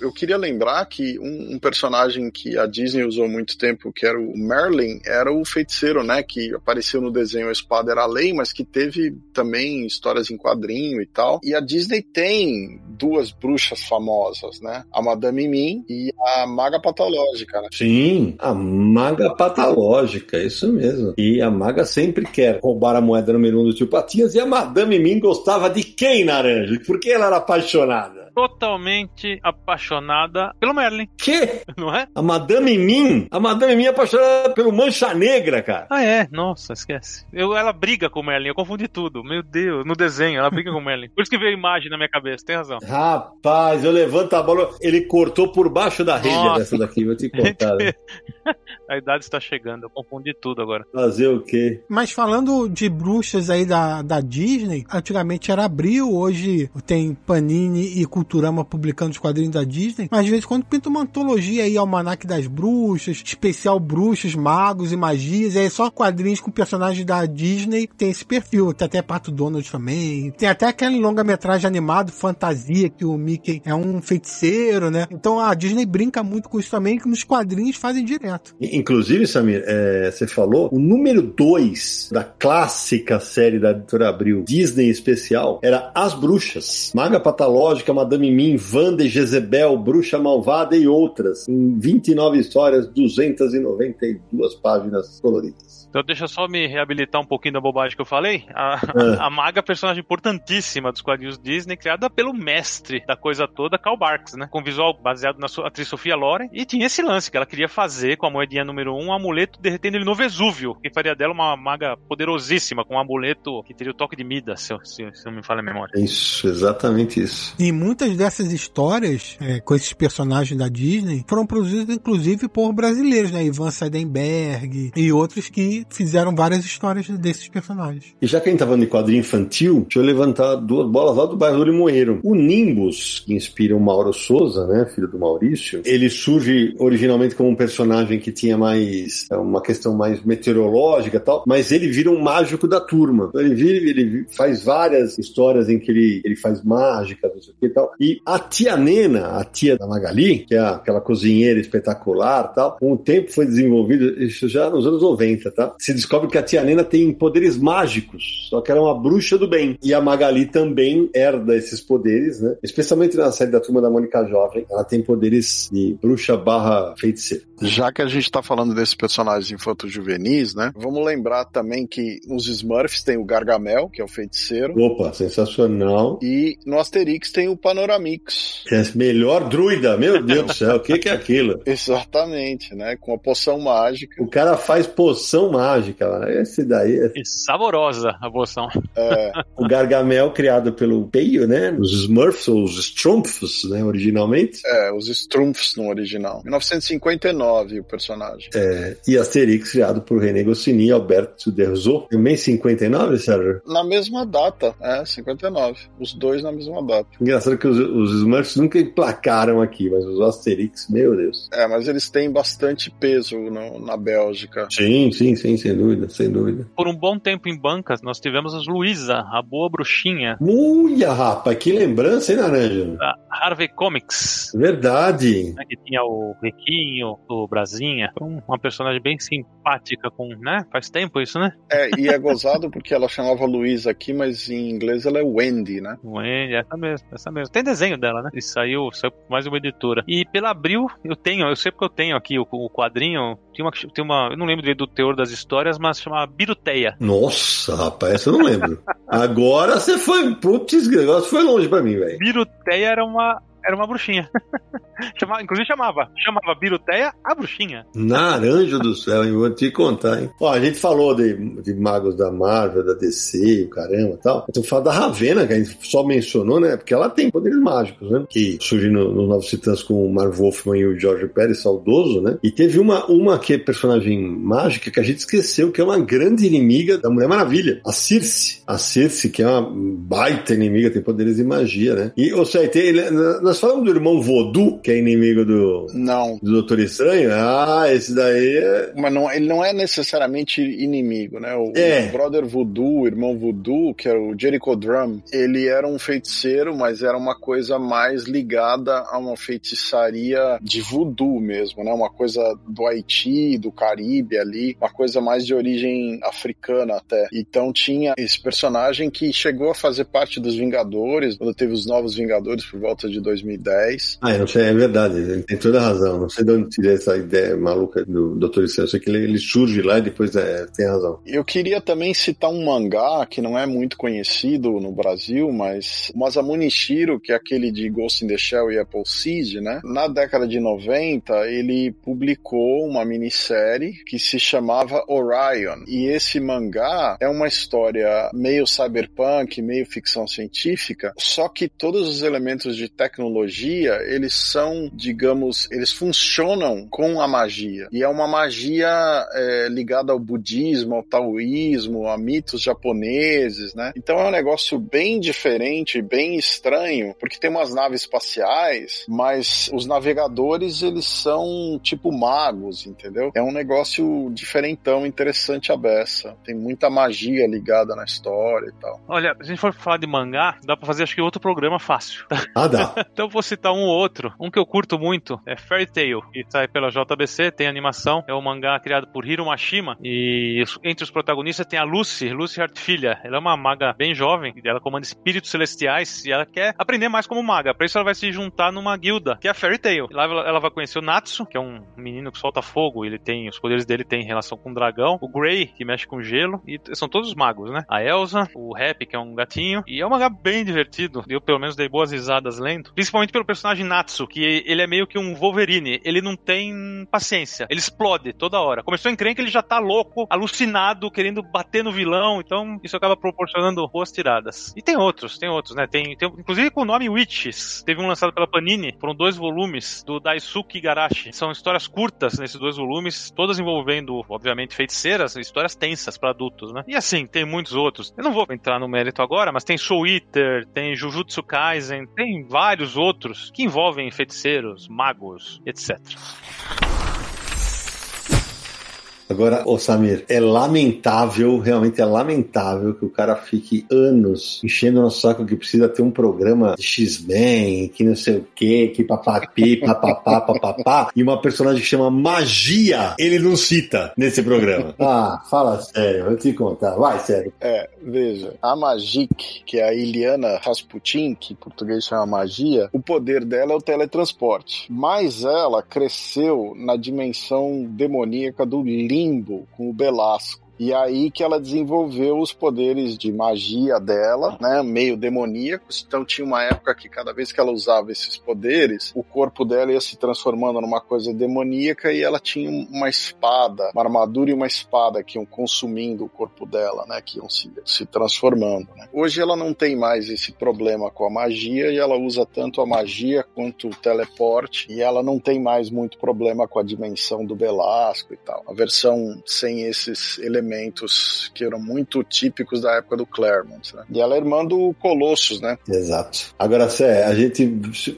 Eu queria lembrar que um, um, personagem que a Disney usou muito tempo, que era o Merlin, era o feiticeiro, né? Que apareceu no desenho A Espada Era a Lei, mas que teve também histórias em quadrinho e tal. E a Disney tem duas bruxas famosas, né? A Madame Mim e a Maga Patológica, né? Sim, a Maga Patológica, isso mesmo. E a Maga sempre quer roubar a moeda número um do tio Patinhas e a Madame Mim gostava de quem, Naranja? Por que ela era apaixonada? Totalmente apaixonada pelo Merlin. Que? Não é? A Madame Mim? A Madame Mim é apaixonada pelo Mancha Negra, cara. Ah, é? Nossa, esquece. Eu, ela briga com o Merlin, eu confundi tudo. Meu Deus, no desenho, ela briga com o Merlin. Por isso que veio a imagem na minha cabeça, tem razão. Rapaz, eu levanto a bola. Ele cortou por baixo da rede Nossa. dessa daqui, vou te contar. Né? a idade está chegando, eu confundi tudo agora. Fazer o quê? Mas falando de bruxas aí da, da Disney, antigamente era Abril, hoje tem Panini e Culturama publicando os quadrinhos da Disney, mas de vez em quando pinta uma antologia aí, Almanac das Bruxas, especial Bruxas, Magos e Magias, e aí só quadrinhos com personagens da Disney tem esse perfil. Tem até Pato Donald também. Tem até aquele longa-metragem animado, Fantasia, que o Mickey é um feiticeiro, né? Então a Disney brinca muito com isso também, que nos quadrinhos fazem direto. Inclusive, Samir, é, você falou, o número 2 da clássica série da editora Abril, Disney especial, era As Bruxas. Maga Patológica, Madame Mim, Wanda Jezebel, Bruxa Malvada e outras. Em 29 histórias, 292 páginas coloridas. Então deixa eu só me reabilitar um pouquinho da bobagem que eu falei. A, é. a Maga é personagem importantíssima dos quadrinhos Disney, criada pelo mestre da coisa toda, Karl Barks, né? Com visual baseado na sua atriz Sofia Loren. E tinha esse lance que ela queria fazer com a moedinha número 1 um, um amuleto derretendo ele no Vesúvio, que faria dela uma maga poderosíssima, com um amuleto que teria o toque de Midas, se, se, se não me falha a memória. Isso, exatamente isso. E muitas dessas histórias, é, com esses personagens da Disney, foram produzidas inclusive por brasileiros, né? Ivan Seidenberg e outros que fizeram várias histórias desses personagens. E já que a gente tá falando de quadrinho infantil, deixa eu levantar duas bolas lá do bairro do Limoeiro. O Nimbus, que inspira o Mauro Souza, né, filho do Maurício, ele surge originalmente como um personagem que tinha mais é, uma questão mais meteorológica e tal, mas ele vira um mágico da turma. Então, ele vira, ele faz várias histórias em que ele, ele faz mágica, não sei o que e tal. E a tia Nena, a tia da Magali, que é aquela cozinheira espetacular tal, com o tempo foi desenvolvido, isso já nos anos 90, tá? Se descobre que a tia Nena tem poderes mágicos, só que ela é uma bruxa do bem. E a Magali também herda esses poderes, né? Especialmente na série da Turma da Mônica Jovem, ela tem poderes de bruxa barra feiticeira. Já que a gente tá falando desses personagens infanto-juvenis, né? Vamos lembrar também que nos Smurfs tem o Gargamel, que é o feiticeiro. Opa, sensacional. E no Asterix tem o Panoramix. Que é melhor druida, meu Deus do céu, o que, que é aquilo? Exatamente, né? Com a poção mágica. O cara faz poção mágica, né? Esse daí é... E saborosa a poção. É. o Gargamel criado pelo Peio, né? Os Smurfs, ou os Strumpfs, né? Originalmente. É, os Strumpfs no original. 1959 o personagem. É, e Asterix, criado por René Goscinny e Alberto Derzo. Também 59, Sérgio? Na mesma data, é, 59. Os dois na mesma data. Engraçado que os, os Smurfs nunca emplacaram aqui, mas os Asterix, meu Deus. É, mas eles têm bastante peso no, na Bélgica. Sim, sim, sim, sem dúvida, sem dúvida. Por um bom tempo em bancas, nós tivemos as Luísa, a boa bruxinha. Uia, rapaz, que lembrança, hein, Naranja? A Harvey Comics. Verdade. Né, que tinha o Riquinho, o Brasinha. Uma personagem bem simpática, com, né? Faz tempo isso, né? É, e é gozado porque ela chamava Luísa aqui, mas em inglês ela é Wendy, né? Wendy, essa mesmo, essa mesmo. Tem desenho dela, né? E saiu, saiu mais uma editora. E pela Abril, eu tenho, eu sei porque eu tenho aqui o, o quadrinho, tem uma, tem uma, eu não lembro do teor das histórias, mas chama Biruteia. Nossa, rapaz, essa eu não lembro. Agora você foi, putz, negócio foi longe pra mim, velho. Biruteia era uma, era uma bruxinha. chamava, inclusive chamava. Chamava Biruteia a bruxinha. Naranja do céu, hein? Vou te contar, hein? Ó, a gente falou de, de magos da Marvel, da DC, o caramba e tal. Eu tô falando da Ravena, que a gente só mencionou, né? Porque ela tem poderes mágicos, né? Que surgiu nos no Novos Titãs com o Marv Wolfman e o George Pérez, saudoso, né? E teve uma, uma que é personagem mágica que a gente esqueceu, que é uma grande inimiga da Mulher Maravilha, a Circe. A Circe, que é uma baita inimiga, tem poderes de magia, né? E, ou seja, tem, nós falamos do irmão Voodoo, que é inimigo do, Não. do Doutor Estranho. Ah, esse daí é. Mas não, ele não é necessariamente inimigo, né? O, É. o brother Voodoo, o irmão Voodoo, que era o Jericho Drum, ele era um feiticeiro, mas era uma coisa mais ligada a uma feitiçaria de voodoo mesmo, né? Uma coisa do Haiti, do Caribe ali, uma coisa mais de origem africana até. Então tinha esse personagem que chegou a fazer parte dos Vingadores, quando teve os novos Vingadores por volta de 2010. Ah, eu não sei, é verdade, ele tem toda a razão. Não sei de onde tirei essa ideia maluca do Doutor Estranho. Eu sei que ele, ele surge lá e depois é, tem razão. Eu queria também citar um mangá que não é muito conhecido no Brasil, mas o Masamune Shiro, que é aquele de Ghost in the Shell e Appleseed, né? Na década de 90, ele publicou uma minissérie que se chamava Orion. E esse mangá é uma história meio cyberpunk, meio ficção científica, só que todos os elementos de tecnologia, eles são, digamos, eles funcionam com a magia. E é uma magia é, ligada ao budismo, ao taoísmo, a mitos japoneses, né? Então é um negócio bem diferente, bem estranho, porque tem umas naves espaciais, mas os navegadores, eles são tipo magos, entendeu? É um negócio diferentão, interessante a beça. Tem muita magia ligada na história e tal. Olha, se a gente for falar de mangá, dá pra fazer acho que outro programa fácil. Ah, dá. Então vou citar um ou outro. Um que eu curto muito é Fairy Tail, que sai pela JBC, tem animação. É um mangá criado por Hiro Mashima. E entre os protagonistas tem a Lucy, Lucy Hart Filha. Ela é uma maga bem jovem, e ela comanda espíritos celestiais e ela quer aprender mais como maga. Pra isso ela vai se juntar numa guilda, que é a Fairy Tail. Lá ela vai conhecer o Natsu, que é um menino que solta fogo. Ele tem, os poderes dele têm relação com o dragão. O Grey, que mexe com gelo. E são todos magos, né? A Elsa, o Rap, que é um gatinho. E é um mangá bem divertido. Eu, pelo menos, dei boas risadas lendo. Principalmente pelo personagem Natsu, que ele é meio que um Wolverine. Ele não tem paciência. Ele explode toda hora. Começou em que ele já tá louco, alucinado, querendo bater no vilão. Então, isso acaba proporcionando boas tiradas. E tem outros, tem outros, né? Tem, tem inclusive com o nome Witches. Teve um lançado pela Panini. Foram dois volumes do Daisuke Igarashi. São histórias curtas nesses dois volumes, todas envolvendo, obviamente, feiticeiras, histórias tensas pra adultos, né? E assim, tem muitos outros. Eu não vou entrar no mérito agora, mas tem Soul Eater, tem Jujutsu Kaisen, tem vários outros que envolvem feiticeiros, magos, etc. Agora, ô Samir, é lamentável, realmente é lamentável que o cara fique anos enchendo o nosso saco que precisa ter um programa de X-Men, que não sei o que, que papapi, papapá, papapá, e uma personagem que chama Magia, ele não cita nesse programa. Ah, fala sério, eu te contar, vai sério. É, veja, a Magic, que é a Iliana Rasputin, que em português chama magia, o poder dela é o teletransporte. Mas ela cresceu na dimensão demoníaca do limbo com o Belasco. E aí que ela desenvolveu os poderes de magia dela, né, meio demoníacos. Então tinha uma época que cada vez que ela usava esses poderes, o corpo dela ia se transformando numa coisa demoníaca e ela tinha uma espada, uma armadura e uma espada que iam consumindo o corpo dela, né, que iam se, se transformando. Né. Hoje ela não tem mais esse problema com a magia e ela usa tanto a magia quanto o teleporte e ela não tem mais muito problema com a dimensão do Belasco e tal. A versão sem esses elementos que eram muito típicos da época do Claremont, né? E ela é irmã do Colossus, né? Exato. Agora, Sé, a gente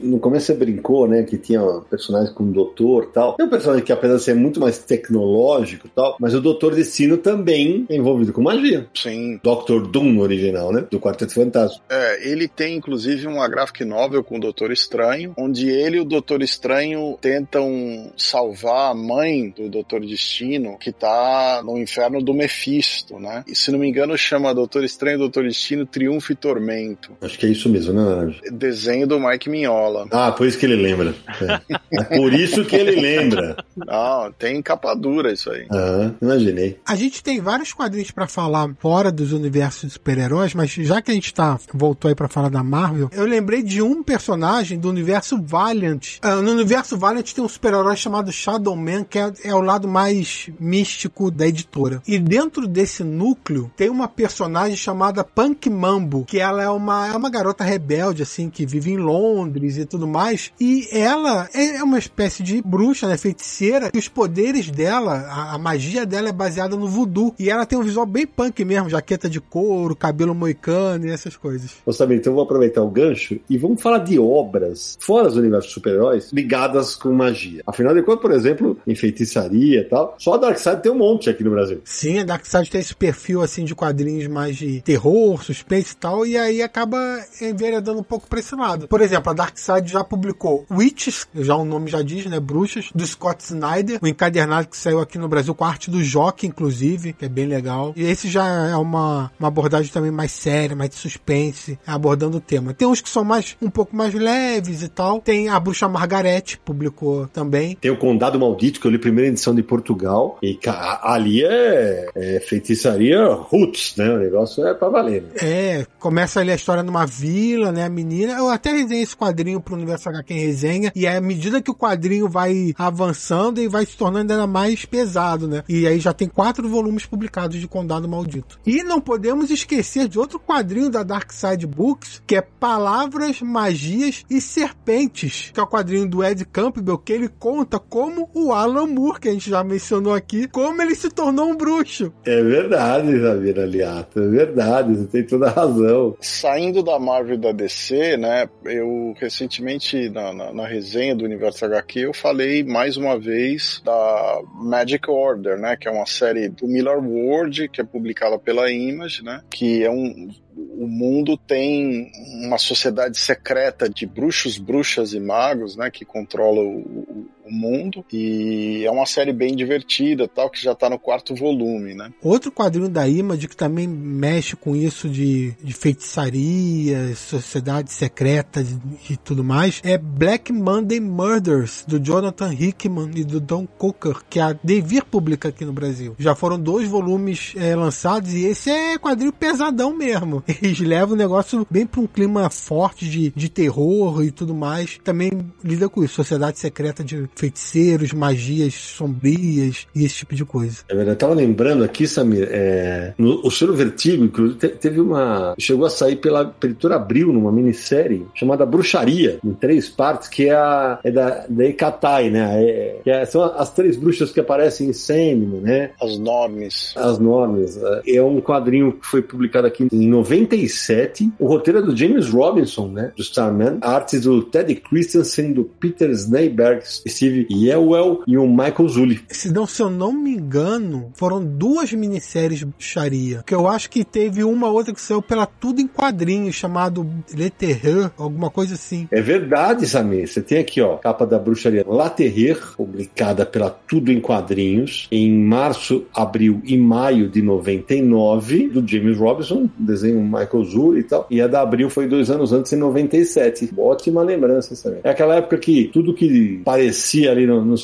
no começo você brincou, né, que tinha personagens como o Doutor tal. Tem um personagem que, apesar de ser muito mais tecnológico tal, mas o Doutor Destino também é envolvido com magia. Sim. Dr. Doom no original, né? Do Quarteto Fantástico. É, ele tem inclusive uma graphic novel com o Doutor Estranho, onde ele e o Doutor Estranho tentam salvar a mãe do Doutor Destino, que tá no inferno do Mephisto, né? E se não me engano chama Doutor Estranho Doutor Destino Triunfo e Tormento. Acho que é isso mesmo, né, Naranjo? Desenho do Mike Mignola. Ah, por isso que ele lembra. É, é por isso que ele lembra. Ah, tem capa dura isso aí. Ah, imaginei. A gente tem vários quadrinhos pra falar fora dos universos de super-heróis, mas já que a gente tá, voltou aí pra falar da Marvel, eu lembrei de um personagem do universo Valiant. Ah, no universo Valiant tem um super-herói chamado Shadow Man, que é, é o lado mais místico da editora. E Dentro desse núcleo tem uma personagem chamada Punk Mambo, que ela é uma, é uma garota rebelde, assim, que vive em Londres e tudo mais. E ela é uma espécie de bruxa, né? Feiticeira. E os poderes dela, a, a magia dela é baseada no voodoo. E ela tem um visual bem punk mesmo, jaqueta de couro, cabelo moicano e essas coisas. Ô, Samir, então eu vou aproveitar o gancho e vamos falar de obras fora do universo de super-heróis ligadas com magia. Afinal de contas, por exemplo, em feitiçaria e tal, só a Darkseid tem um monte aqui no Brasil. Sim, a Darkseid tem esse perfil assim de quadrinhos mais de terror, suspense e tal, e aí acaba enveredando um pouco pra esse lado. Por exemplo, a Darkseid já publicou Witches, já o nome já diz, né? Bruxas, do Scott Snyder, o encadernado que saiu aqui no Brasil com a arte do Jock, inclusive, que é bem legal. E esse já é uma, uma abordagem também mais séria, mais de suspense, abordando o tema. Tem uns que são mais um pouco mais leves e tal. Tem a Bruxa Margarete, publicou também. Tem o Condado Maldito, que eu li a primeira edição de Portugal, e ali é, é feitiçaria roots, né? O negócio é pra valer. Né? É, começa ali a história numa vila, né? A menina. Eu até resenhei esse quadrinho pro Universo HQ em resenha, e é à medida que o quadrinho vai avançando e vai se tornando ainda mais pesado, né? E aí já tem quatro volumes publicados de Condado Maldito. E não podemos esquecer de outro quadrinho da Dark Side Books, que é Palavras, Magias e Serpentes, que é o quadrinho do Ed Campbell, que ele conta como o Alan Moore, que a gente já mencionou aqui, como ele se tornou um bruxo. É verdade, Samira Aliato, é verdade, você tem toda a razão. Saindo da Marvel e da DC, né, eu recentemente, na, na, na resenha do Universo HQ, eu falei mais uma vez da Magic Order, né, que é uma série do Miller Ward, que é publicada pela Image, né, que é um o mundo tem uma sociedade secreta de bruxos, bruxas e magos, né, que controla o, o mundo e é uma série bem divertida, tal que já está no quarto volume, né? Outro quadrinho da Image que também mexe com isso de, de feitiçaria, sociedade secreta e tudo mais é Black Monday Murders do Jonathan Hickman e do Don Cooker, que a Devir publica aqui no Brasil. Já foram dois volumes é, lançados e esse é quadrinho pesadão mesmo. Eles levam o negócio bem para um clima forte de, de terror e tudo mais. Também lida com isso, sociedade secreta de feiticeiros, magias sombrias e esse tipo de coisa. É verdade. Eu tava lembrando aqui, Samir, é, no, o Selo Vertigo, inclusive, teve uma. chegou a sair pela editora Abril numa minissérie chamada Bruxaria, em três partes, que é, a, é da, da Ekatai, né? É, que é, são as três bruxas que aparecem em Sandman, né? As normes. As normes. É, é um quadrinho que foi publicado aqui em 97. O roteiro é do James Robinson, né? Do Starman. A arte do Ted Christensen, do Peter Sneyberg, Steve Yelwell e o Michael Zulli. Se não, se eu não me engano, foram duas minisséries bruxaria. Que eu acho que teve uma outra que saiu pela Tudo em Quadrinhos, chamado Le Terreur, alguma coisa assim. É verdade, Samir. Você tem aqui, ó, capa da bruxaria La Terreur, publicada pela Tudo em Quadrinhos, em março, abril e maio de 99, do James Robinson, desenho Michael Zulli e tal. E a da Abril foi dois anos antes, em 97. Ótima lembrança, Samir. É aquela época que tudo que parecia ali no, no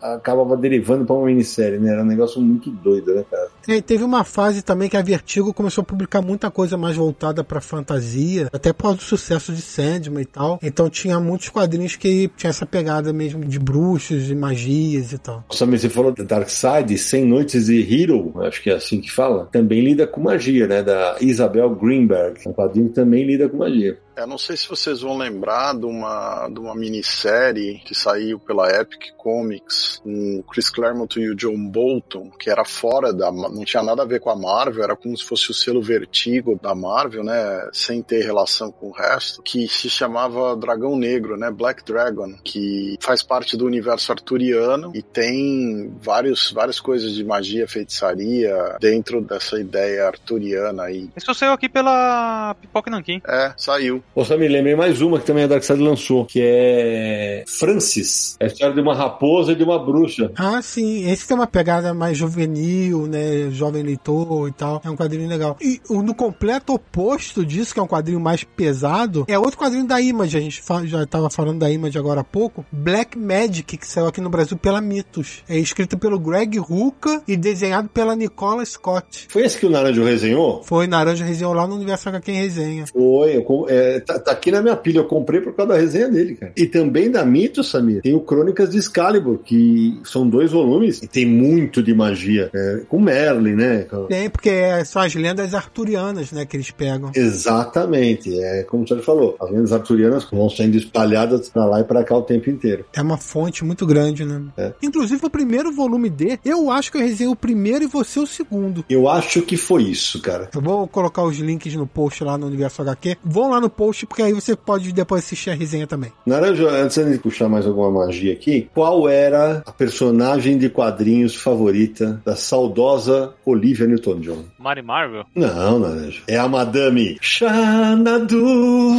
acabava derivando para uma minissérie, né? Era um negócio muito doido, né, cara? É, teve uma fase também que a Vertigo começou a publicar muita coisa mais voltada para fantasia, até por causa do sucesso de Sandman e tal. Então tinha muitos quadrinhos que tinha essa pegada mesmo de bruxos, de magias e tal. Samir, você falou da Dark Side, 100 Noites de Hero, acho que é assim que fala, também lida com magia, né? Da Isabel Greenberg. Um quadrinho que também lida com magia. Eu não sei se vocês vão lembrar de uma, de uma minissérie que saiu pela Epic Comics com o Chris Claremont e o John Bolton, que era fora da. Não tinha nada a ver com a Marvel, era como se fosse o selo Vertigo da Marvel, né? Sem ter relação com o resto, que se chamava Dragão Negro, né? Black Dragon, que faz parte do universo arturiano e tem vários, várias coisas de magia, feitiçaria dentro dessa ideia arturiana aí. Isso saiu aqui pela Pipoca Nankin. É, saiu. Ô, Samir, lembrei mais uma que também a Darkseid lançou, que é Francis. É a história de uma raposa e de uma bruxa. Ah, sim. Esse tem uma pegada mais juvenil, né? Jovem leitor e tal. É um quadrinho legal. E no completo oposto disso, que é um quadrinho mais pesado, é outro quadrinho da Image. A gente já estava falando da Image agora há pouco. Black Magic, que saiu aqui no Brasil pela Mitos. É escrito pelo Greg Rucka e desenhado pela Nicola Scott. Foi esse que o Naranjo resenhou? Foi, Naranjo resenhou lá no Universo HQ em resenha. Foi, eu, é, tá, tá, aqui na minha pilha, eu comprei por causa da resenha dele, cara. E também da Mito, Samir, tem o Crônicas de Excalibur, que são dois volumes e tem muito de magia. É, com Merlin, Merlin, né? Tem, porque é, são as lendas arturianas, né, que eles pegam. Exatamente. É como você falou, as lendas arturianas vão sendo espalhadas pra lá e pra cá o tempo inteiro. É uma fonte muito grande, né? É. Inclusive, o primeiro volume D, eu acho que eu resenhei o primeiro e você o segundo. Eu acho que foi isso, cara. Eu vou colocar os links no post lá no Universo HQ. Vão lá no post, porque aí você pode depois assistir a resenha também. Naranja, antes de puxar mais alguma magia aqui, qual era a personagem de quadrinhos favorita da saudosa Olivia Newton-John? Mary Marvel? Não, Naranja. É a Madame Xanadu.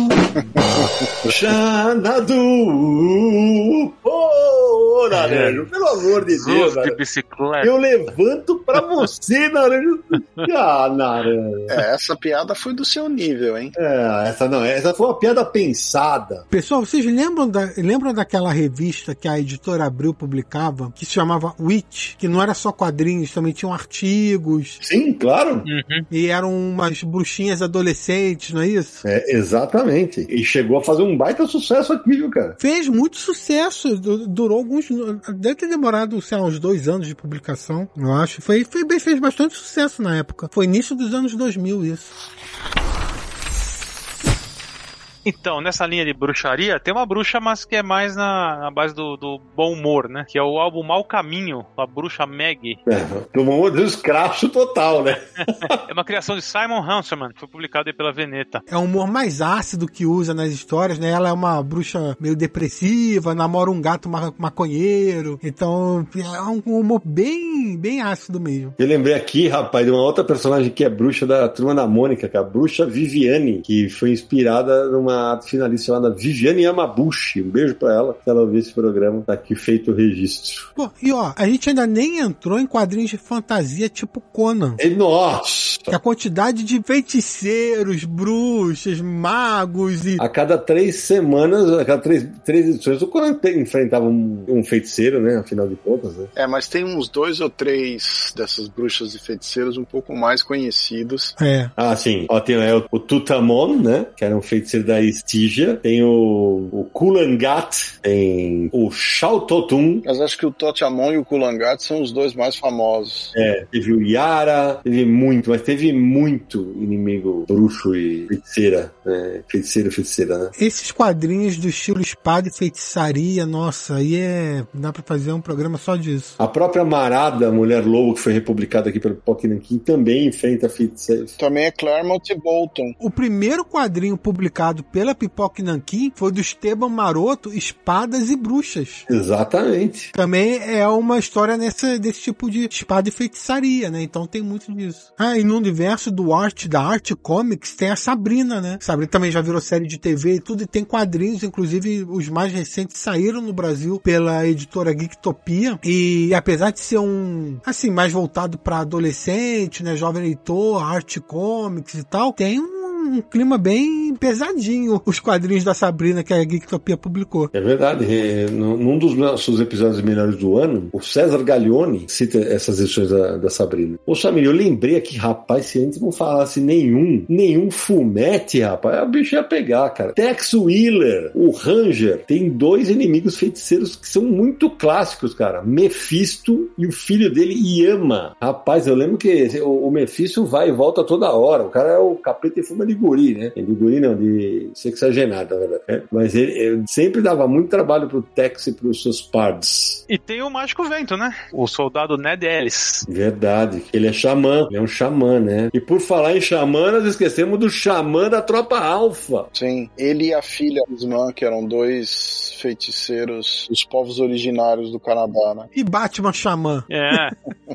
Xanadu. Oh, Naranja, pelo amor de Deus, de bicicleta. Eu levanto pra você, Naranja. Ah, Naranja. É, essa piada foi do seu nível, hein? É, essa não, essa foi uma piada pensada. Pessoal, vocês lembram, da, lembram daquela revista que a editora Abril publicava, que se chamava Witch? Que não era só quadrinhos, também tinham artigos, Sim, claro. Uhum. e eram umas bruxinhas adolescentes, não é isso? É, exatamente. E chegou a fazer um baita sucesso aqui, viu, cara? Fez muito sucesso, du- durou alguns. Deve ter demorado, sei lá, uns dois anos de publicação, eu acho. Foi, foi bem, fez bastante sucesso na época. Foi início dos anos 2000 isso. Então, nessa linha de bruxaria, tem uma bruxa, mas que é mais na, na base do, do bom humor, né? Que é o álbum Mau Caminho, a bruxa Maggie. É, um descracho total, né? É uma criação de Simon Hanselman, que foi publicado aí pela Veneta. É um humor mais ácido que usa nas histórias, né? Ela é uma bruxa meio depressiva, namora um gato ma- maconheiro. Então, é um humor bem, bem ácido mesmo. Eu lembrei aqui, rapaz, de uma outra personagem que é bruxa da turma da Mônica, que é a bruxa Viviane, que foi inspirada numa arte finalista chamada Viviane Yamabushi. Um beijo pra ela, se ela ouvir esse programa, tá aqui feito o registro. Pô, e ó, a gente ainda nem entrou em quadrinhos de fantasia tipo Conan. E, nossa! Que a quantidade de feiticeiros, bruxas, magos e. A cada três semanas, a cada três, três edições, o Conan enfrentava um, um feiticeiro, né? Afinal de contas, né? É, mas tem uns dois ou três dessas bruxas e feiticeiros um pouco mais conhecidos. É. Ah, sim. Ó, tem é, o, o Tutamon, né? Que era um feiticeiro da Estígia. Tem o, o Kulangat. Tem o Shautotum. Mas acho que o Totiamon e o Kulangat são os dois mais famosos. É, teve o Yara. Teve muito, mas teve muito inimigo bruxo e feiticeira. Né? Feiticeiro e feiticeira, né? Esses quadrinhos do estilo espada e feitiçaria, nossa, aí é. dá pra fazer um programa só disso. A própria Marada, Mulher Lobo, que foi republicada aqui pelo Pokémon também enfrenta feiticeiros. Também é Claremont e Bolton. O primeiro quadrinho publicado pela Pipoca Nanquim foi do Esteban Maroto, Espadas e Bruxas. Exatamente. Também é uma história nessa, desse tipo de espada e feitiçaria, né? Então tem muito disso. Ah, e no universo do arte, da Arte Comics, tem a Sabrina, né? Sabrina também já virou série de TV e tudo, e tem quadrinhos, inclusive os mais recentes saíram no Brasil pela editora Geektopia. E apesar de ser um, assim, mais voltado para adolescente, né? Jovem leitor, Arte Comics e tal, tem um um clima bem pesadinho os quadrinhos da Sabrina que a Geektopia publicou. É verdade. É, num dos nossos episódios melhores do ano, o César Gaglione cita essas edições da, da Sabrina. Ô, Samir, eu lembrei aqui, rapaz, se a gente não falasse nenhum, nenhum fumete, rapaz, a bicho ia pegar, cara. Tex Wheeler, o Ranger, tem dois inimigos feiticeiros que são muito clássicos, cara. Mephisto e o filho dele, Yama. Rapaz, eu lembro que o, o Mephisto vai e volta toda hora. O cara é o capeta e fuma de guri, né? De guri não, de sexagenado, na verdade. É, Mas ele, ele sempre dava muito trabalho pro Tex e pros seus pards. E tem o Mágico Vento, né? O soldado Ned Ellis. Verdade. Ele é xamã. Ele é um xamã, né? E por falar em xamã, nós esquecemos do xamã da tropa alfa. Sim, ele e a filha Ismã, que eram dois feiticeiros dos povos originários do Canadá, né? E Batman Xamã. É.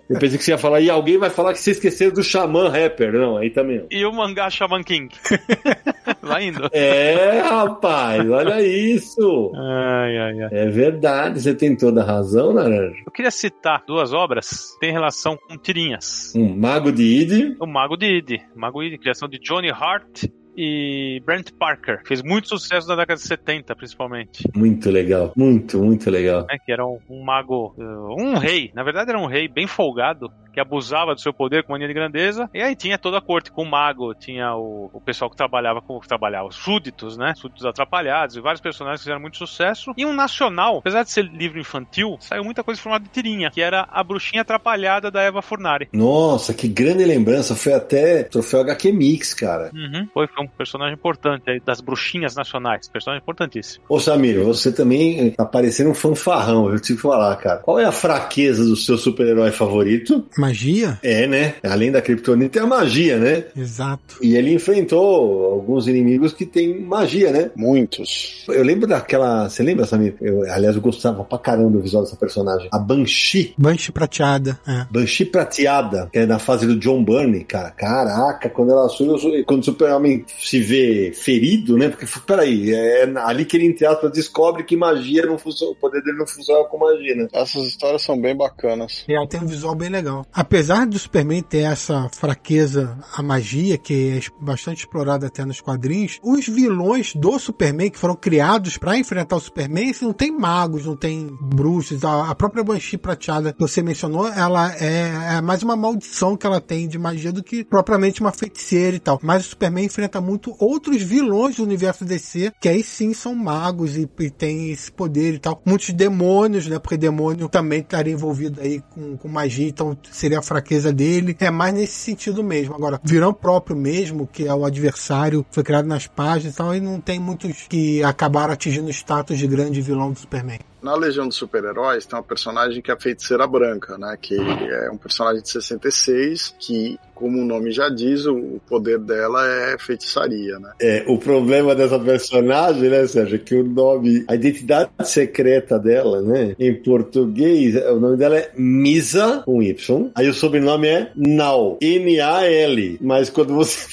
Eu pensei que você ia falar, e alguém vai falar que você esqueceu do xamã rapper. Não, aí também. não. e o mangá Shaman King. Vai indo. É, rapaz, olha isso. Ai, ai, ai. É verdade, você tem toda a razão, Naranja. Eu queria citar duas obras que têm relação com tirinhas. Um mago de Id. O Mago de Id. Mago Id, criação de Johnny Hart e Brent Parker. Fez muito sucesso na década de 70, principalmente. Muito legal, muito, muito legal. Né, que era um, um mago, uh, um rei. Na verdade, era um rei bem folgado, que abusava do seu poder com mania de grandeza. E aí tinha toda a corte com o mago, tinha o, o pessoal que trabalhava com que trabalhava, os súditos, né? Súditos atrapalhados e vários personagens que fizeram muito sucesso. E um nacional, apesar de ser livro infantil, saiu muita coisa em formato de tirinha, que era a bruxinha atrapalhada da Eva Furnari. Nossa, que grande lembrança. Foi até troféu HQ Mix, cara. Uhum. Foi, foi um personagem importante aí das bruxinhas nacionais. Personagem importantíssimo. Ô Samir, você também tá parecendo um fanfarrão, eu te falar, cara. Qual é a fraqueza do seu super-herói favorito? Magia? É, né? Além da Kryptonita, é a magia, né? Exato. E ele enfrentou alguns inimigos que têm magia, né? Muitos. Eu lembro daquela. Você lembra, Samir? Eu, aliás, eu gostava pra caramba do visual dessa personagem. A Banshee. Banshee prateada. É. Banshee prateada, que é na fase do John Byrne, cara. Caraca, quando ela surge, quando o Super-Homem se vê ferido, né? Porque, peraí, é ali que ele, entre aspas, descobre que magia não funciona, o poder dele não funciona com magia, né? Essas histórias são bem bacanas. E ela tem um visual bem legal. Apesar do Superman ter essa fraqueza à magia, que é bastante explorada até nos quadrinhos, os vilões do Superman, que foram criados para enfrentar o Superman, não tem magos, não tem bruxos. A, a própria Banshee prateada que você mencionou, ela é, é mais uma maldição que ela tem de magia do que propriamente uma feiticeira e tal. Mas o Superman enfrenta muito outros vilões do universo DC, que aí sim são magos e, e tem esse poder e tal. Muitos demônios, né? Porque demônio também estaria envolvido aí com, com magia, então seria a fraqueza dele. É mais nesse sentido mesmo. Agora, vilão próprio mesmo, que é o adversário, foi criado nas páginas e tal, e não tem muitos que acabaram atingindo o status de grande vilão do Superman. Na Legião dos Super-Heróis tem uma personagem que é a Feiticeira Branca, né? Que é um personagem de 66 que, como o nome já diz, o poder dela é feitiçaria, né? É, o problema dessa personagem, né, Sérgio, é que o nome, a identidade secreta dela, né, em português, o nome dela é Misa, com Y, aí o sobrenome é Nal, N-A-L, mas quando você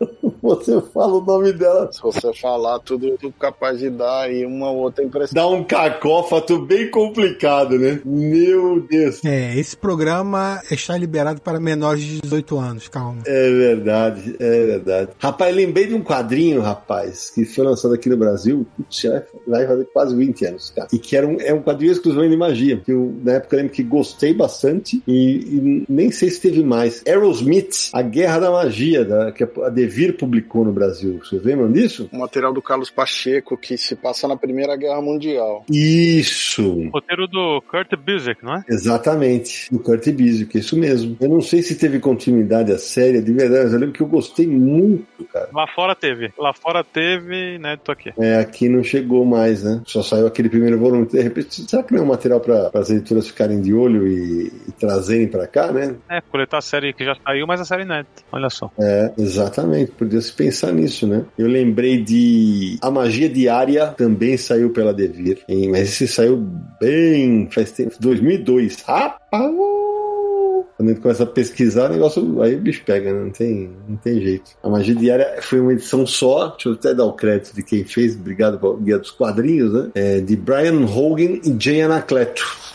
você fala o nome dela. Se você falar tudo, tudo capaz de dar aí uma outra impressão. Dá um cacófato bem complicado, né? Meu Deus. É, esse programa está liberado para menores de 18 anos, calma. É verdade, é verdade. Rapaz, lembrei de um quadrinho, rapaz, que foi lançado aqui no Brasil, putz, vai fazer quase 20 anos, cara. E que era um, é um quadrinho exclusivamente de magia, que eu, na época eu lembro que gostei bastante e, e nem sei se teve mais. Aerosmith, A Guerra da Magia, da, que a Devir publicou no Brasil. Vocês lembram disso? O material do Carlos Pacheco, que se passa na Primeira Guerra Mundial. Isso! Roteiro do Kurt Busiek, não é? Exatamente, do Kurt Busiek, isso mesmo. Eu não sei se teve continuidade a série, de verdade, mas eu lembro que eu gostei muito, cara. Lá fora teve. Lá fora teve, né? Tô aqui. É, aqui não chegou mais, né? Só saiu aquele primeiro volume. De repente, será que não é um material para as editoras ficarem de olho e, e trazerem para cá, né? É, coletar a série que já saiu, mas a série inédita. Olha só. É, exatamente. Podia se pensar nisso, né? Eu lembrei de A Magia Diária também saiu pela Devir, hein? mas esse saiu bem faz tempo, 2002. Rapaz! Quando a gente começa a pesquisar, o negócio aí o bicho pega, né? não tem, não tem jeito. A Magia Diária foi uma edição só, deixa eu até dar o crédito de quem fez, obrigado pelo Guia dos Quadrinhos, né? É, de Brian Hogan e Jay Anacleto.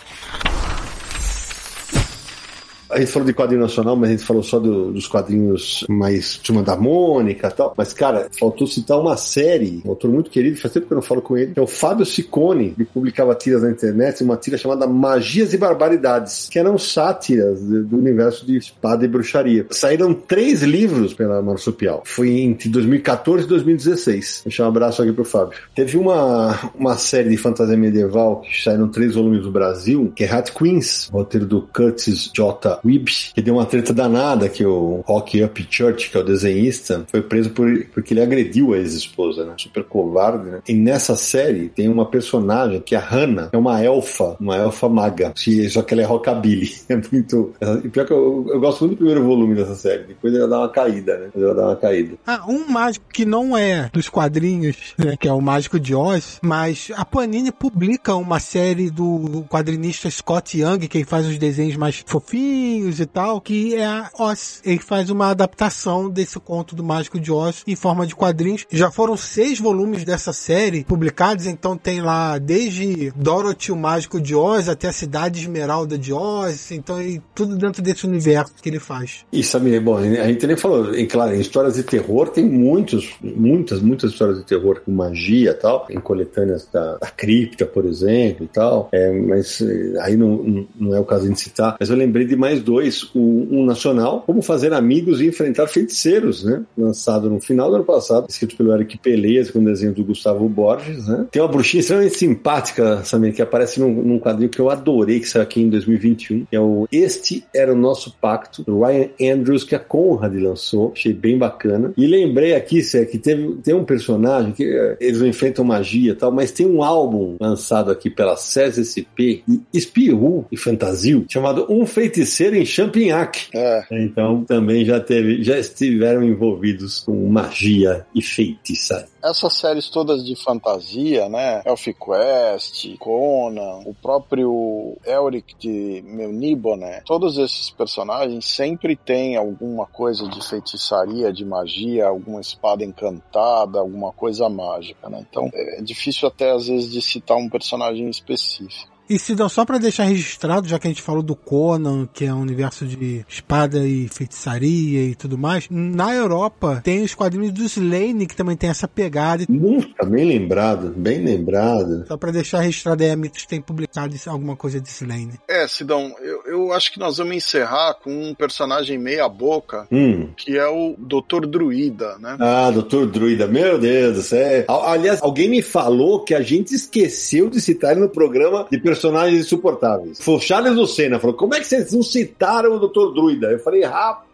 A gente falou de quadrinho nacional, mas a gente falou só do, dos quadrinhos mais Turma da Mônica e tal. Mas, cara, faltou citar uma série, um autor muito querido, faz tempo que eu não falo com ele, que é o Fábio Ciccone. Ele publicava tiras na internet, uma tira chamada Magias e Barbaridades, que eram sátiras do, universo de espada e bruxaria. Saíram três livros pela Marsupial. Foi entre 2014 e 2016. Deixa um abraço aqui pro Fábio. Teve uma, uma série de fantasia medieval que saíram três volumes do Brasil, que é Hat Queens, roteiro do Curtis J. Wibb, que deu uma treta danada que o Rock Up Church, que é o desenhista, foi preso por, porque ele agrediu a ex-esposa, né? Super covarde, né? E nessa série tem uma personagem que é a Hannah, é uma elfa, uma elfa maga, só que ela é rockabilly. É muito... E pior que eu, eu gosto muito do primeiro volume dessa série, depois ela dá uma caída, né? Depois ela dá uma caída. Ah, um mágico que não é dos quadrinhos, né? Que é o Mágico de Oz, mas a Panini publica uma série do quadrinista Scott Young, que faz os desenhos mais fofinhos, e tal, que é a Oz. Ele faz uma adaptação desse conto do Mágico de Oz em forma de quadrinhos. Já foram seis volumes dessa série publicados, então tem lá desde Dorothy, o Mágico de Oz, até a Cidade Esmeralda de Oz, então é tudo dentro desse universo que ele faz. E sabe, bom, a gente nem falou, claro, em histórias de terror tem muitos, muitas, muitas histórias de terror com magia e tal, em coletâneas da, da cripta, por exemplo, e tal, é, mas aí não, não é o caso de citar, mas eu lembrei de mais dois, o, um nacional, Como Fazer Amigos e Enfrentar Feiticeiros, né? Lançado no final do ano passado, escrito pelo Eric Pelez, com desenho do Gustavo Borges, né? Tem uma bruxinha extremamente simpática, Samir, que aparece num, num, quadrinho que eu adorei, que saiu aqui em 2021, que é o Este Era o Nosso Pacto, do Ryan Andrews, que a Conrad lançou, achei bem bacana. E lembrei aqui, Cé, que teve, tem um personagem que eh, eles não enfrentam magia e tal, mas tem um álbum lançado aqui pela SESI-SP, Espirru e Fantasio, chamado Um Feiticeiro em Champignac. É. Então também já teve, já estiveram envolvidos com magia e feitiçaria essas séries todas de fantasia, né? Elf Quest, Conan, o próprio Elric de Melnibo, né? Todos esses personagens sempre têm alguma coisa de feitiçaria, de magia, alguma espada encantada, alguma coisa mágica, né? Então é difícil até às vezes de citar um personagem específico. E se dão só para deixar registrado, já que a gente falou do Conan, que é um universo de espada e feitiçaria e tudo mais, na Europa tem os quadrinhos do Slane, que também tem essa pegada. Nunca, bem lembrado, bem lembrado. Só para deixar registrado aí, a Mitos tem publicado alguma coisa de Slane. É, Sidão, eu, eu acho que nós vamos encerrar com um personagem meia boca, hum. que é o Dr. Druida, né? Ah, Dr. Druida, meu Deus do céu. Aliás, alguém me falou que a gente esqueceu de citar ele no programa de personagens insuportáveis. Foi o Charles Lucena, falou: como é que vocês não citaram o Dr. Druida? Eu falei, rapaz.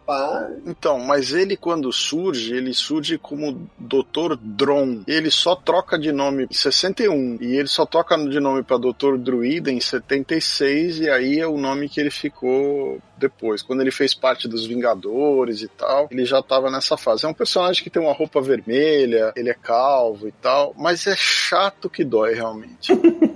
Então, mas ele quando surge, ele surge como Dr. Dron. Ele só troca de nome em 61 e ele só troca de nome para Dr. Druida em 76 e aí é o nome que ele ficou depois. Quando ele fez parte dos Vingadores e tal, ele já tava nessa fase. É um personagem que tem uma roupa vermelha, ele é calvo e tal, mas é chato que dói realmente.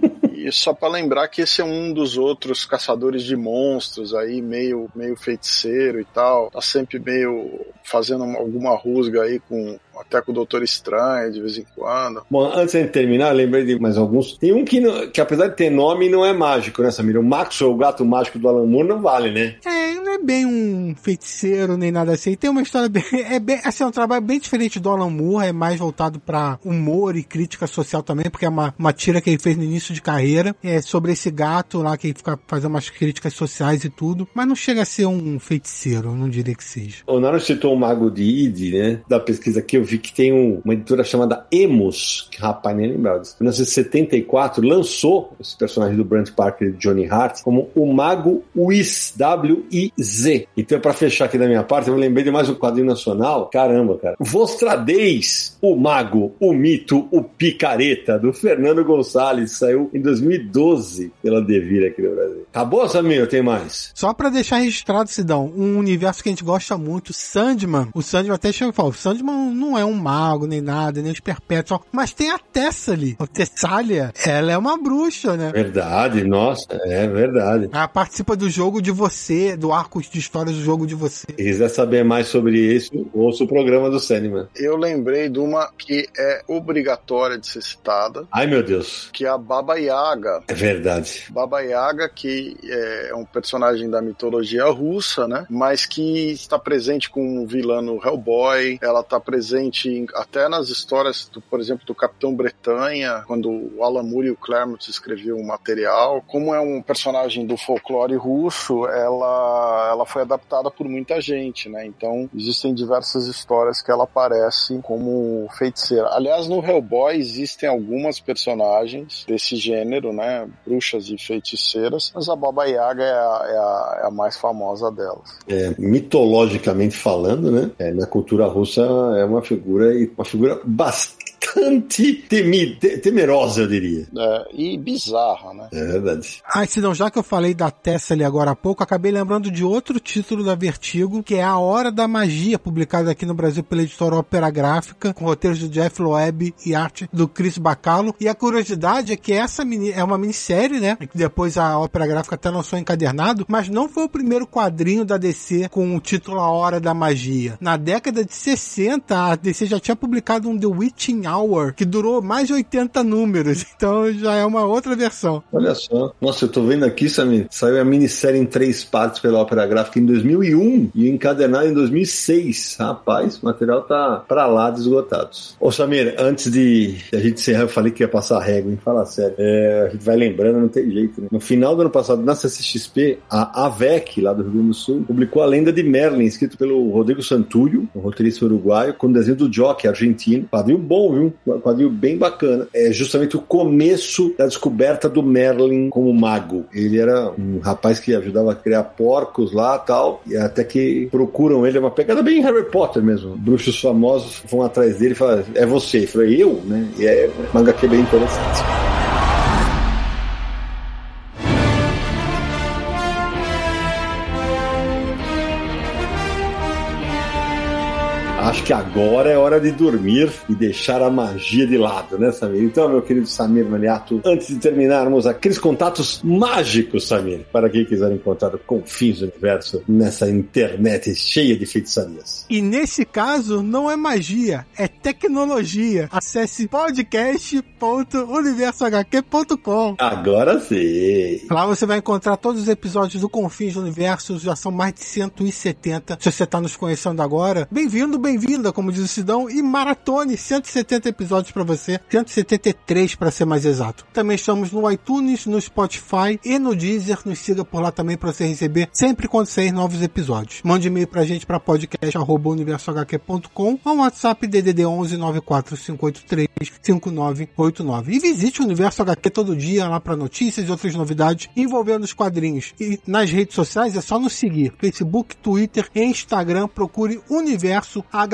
E só para lembrar que esse é um dos outros caçadores de monstros aí, meio, meio feiticeiro e tal. Tá sempre meio fazendo alguma rusga aí com até com o Doutor Estranho de vez em quando. Bom, antes de terminar, lembrei de mais alguns. Tem um que, que apesar de ter nome, não é mágico, né, Samir? O Maxwell, o gato mágico do Alan Moore, não vale, né? É, não é bem um feiticeiro nem nada assim. Tem uma história bem. É bem assim, é um trabalho bem diferente do Alan Moore, é mais voltado para humor e crítica social também, porque é uma, uma tira que ele fez no início de carreira. É sobre esse gato lá que fica fazendo umas críticas sociais e tudo. Mas não chega a ser um feiticeiro, não diria que seja. O Naro citou o Mago de Id, né? Da pesquisa que eu vi que tem um, uma editora chamada Emos, que rapaz, nem lembrava disso. Em 1974, lançou esse personagem do Brent Parker de Johnny Hart como o Mago Wiz, W-I-Z. Então, para fechar aqui da minha parte, eu lembrei de mais um quadrinho nacional. Caramba, cara. Vostradez, o Mago, o Mito, o Picareta, do Fernando Gonçalves. Saiu em 2012 pela Devir aqui no Brasil. Acabou, Samir? Tem mais? Só para deixar registrado, Sidão, um universo que a gente gosta muito, Sandman. O Sandman até chega e fala, o Sandman não é um mago, nem nada, nem os perpétuos, mas tem a Tessa ali. A Tessália, ela é uma bruxa, né? Verdade, nossa, é verdade. Ela participa do jogo de você, do arco de histórias do jogo de você. Se quiser saber mais sobre isso, ouça o programa do Sandman. Eu lembrei de uma que é obrigatória de ser citada. Ai, meu Deus. Que é a Baba Yaga. É verdade. Baba Yaga, que é um personagem da mitologia russa, né? Mas que está presente com o vilão Hellboy, ela está presente até nas histórias, do, por exemplo, do Capitão Bretanha, quando o Alan Moore e o Claremont escreviam o material. Como é um personagem do folclore russo, ela, ela foi adaptada por muita gente, né? Então, existem diversas histórias que ela aparece como feiticeira. Aliás, no Hellboy existem algumas personagens desse gênero, né? Bruxas e feiticeiras, mas a Baba Yaga é a, é a, é a mais famosa delas. É, mitologicamente falando, né? É, na cultura russa é uma figura uma figura bastante temida, temerosa, eu diria. É, e bizarra, né? É verdade. Ah, se não, já que eu falei da Tessa ali agora há pouco, acabei lembrando de outro título da Vertigo, que é A Hora da Magia, publicado aqui no Brasil pela editora Opera Gráfica, com roteiros do Jeff Loeb e arte do Chris Bacalo. E a curiosidade é que essa mini, é uma minissérie, né? Que depois a Opera Gráfica até lançou encadernado, mas não foi o primeiro quadrinho da DC com o título A Hora da Magia. Na década de 60, a DC já tinha publicado um The Witching Hour Hour, que durou mais de 80 números, então já é uma outra versão. Olha só. Nossa, eu tô vendo aqui, Samir, saiu a minissérie em três partes pela Ópera Gráfica em 2001 e encadenada em 2006. Rapaz, o material tá pra lá de esgotados. Ô, Samir, antes de a gente encerrar, eu falei que ia passar régua, hein? Fala sério. É, a gente vai lembrando, não tem jeito, né? No final do ano passado, na CCXP, a AVEC, lá do Rio Grande do Sul, publicou a Lenda de Merlin, escrito pelo Rodrigo Santúrio, um roteirista uruguaio, com desenho do Jockey, argentino. Quadrinho bom, viu? Quadrinho bem bacana. É justamente o começo da descoberta do Merlin como mago. Ele era um rapaz que ajudava a criar porcos lá tal, e até que procuram ele, é uma pegada bem Harry Potter mesmo. Bruxos famosos vão atrás dele e falam, é você. Ele falou, eu? Né? E é uma HQ bem interessante. Acho que agora é hora de dormir e deixar a magia de lado, né, Samir? Então, meu querido Samir Maniato, antes de terminarmos, aqueles contatos mágicos, Samir, para quem quiser encontrar confins do universo nessa internet cheia de feitiçarias. E nesse caso, não é magia, é tecnologia. Acesse podcast.universohq.com. Agora sim. Lá você vai encontrar todos os episódios do Confins do Universo, já são mais de 170. Se você está nos conhecendo agora, bem-vindo, bem-vinda, como diz o Sidão, e maratone 170 episódios para você, 173 para ser mais exato. Também estamos no iTunes, no Spotify e no Deezer. Nos siga por lá também para você receber sempre quando sair novos episódios. Mande e-mail pra gente para podcast@universohq.com ou WhatsApp DDD 11 94583 5989 e visite o Universo HQ todo dia lá para notícias e outras novidades envolvendo os quadrinhos. E nas redes sociais é só nos seguir: Facebook, Twitter e Instagram. Procure Universo HQ.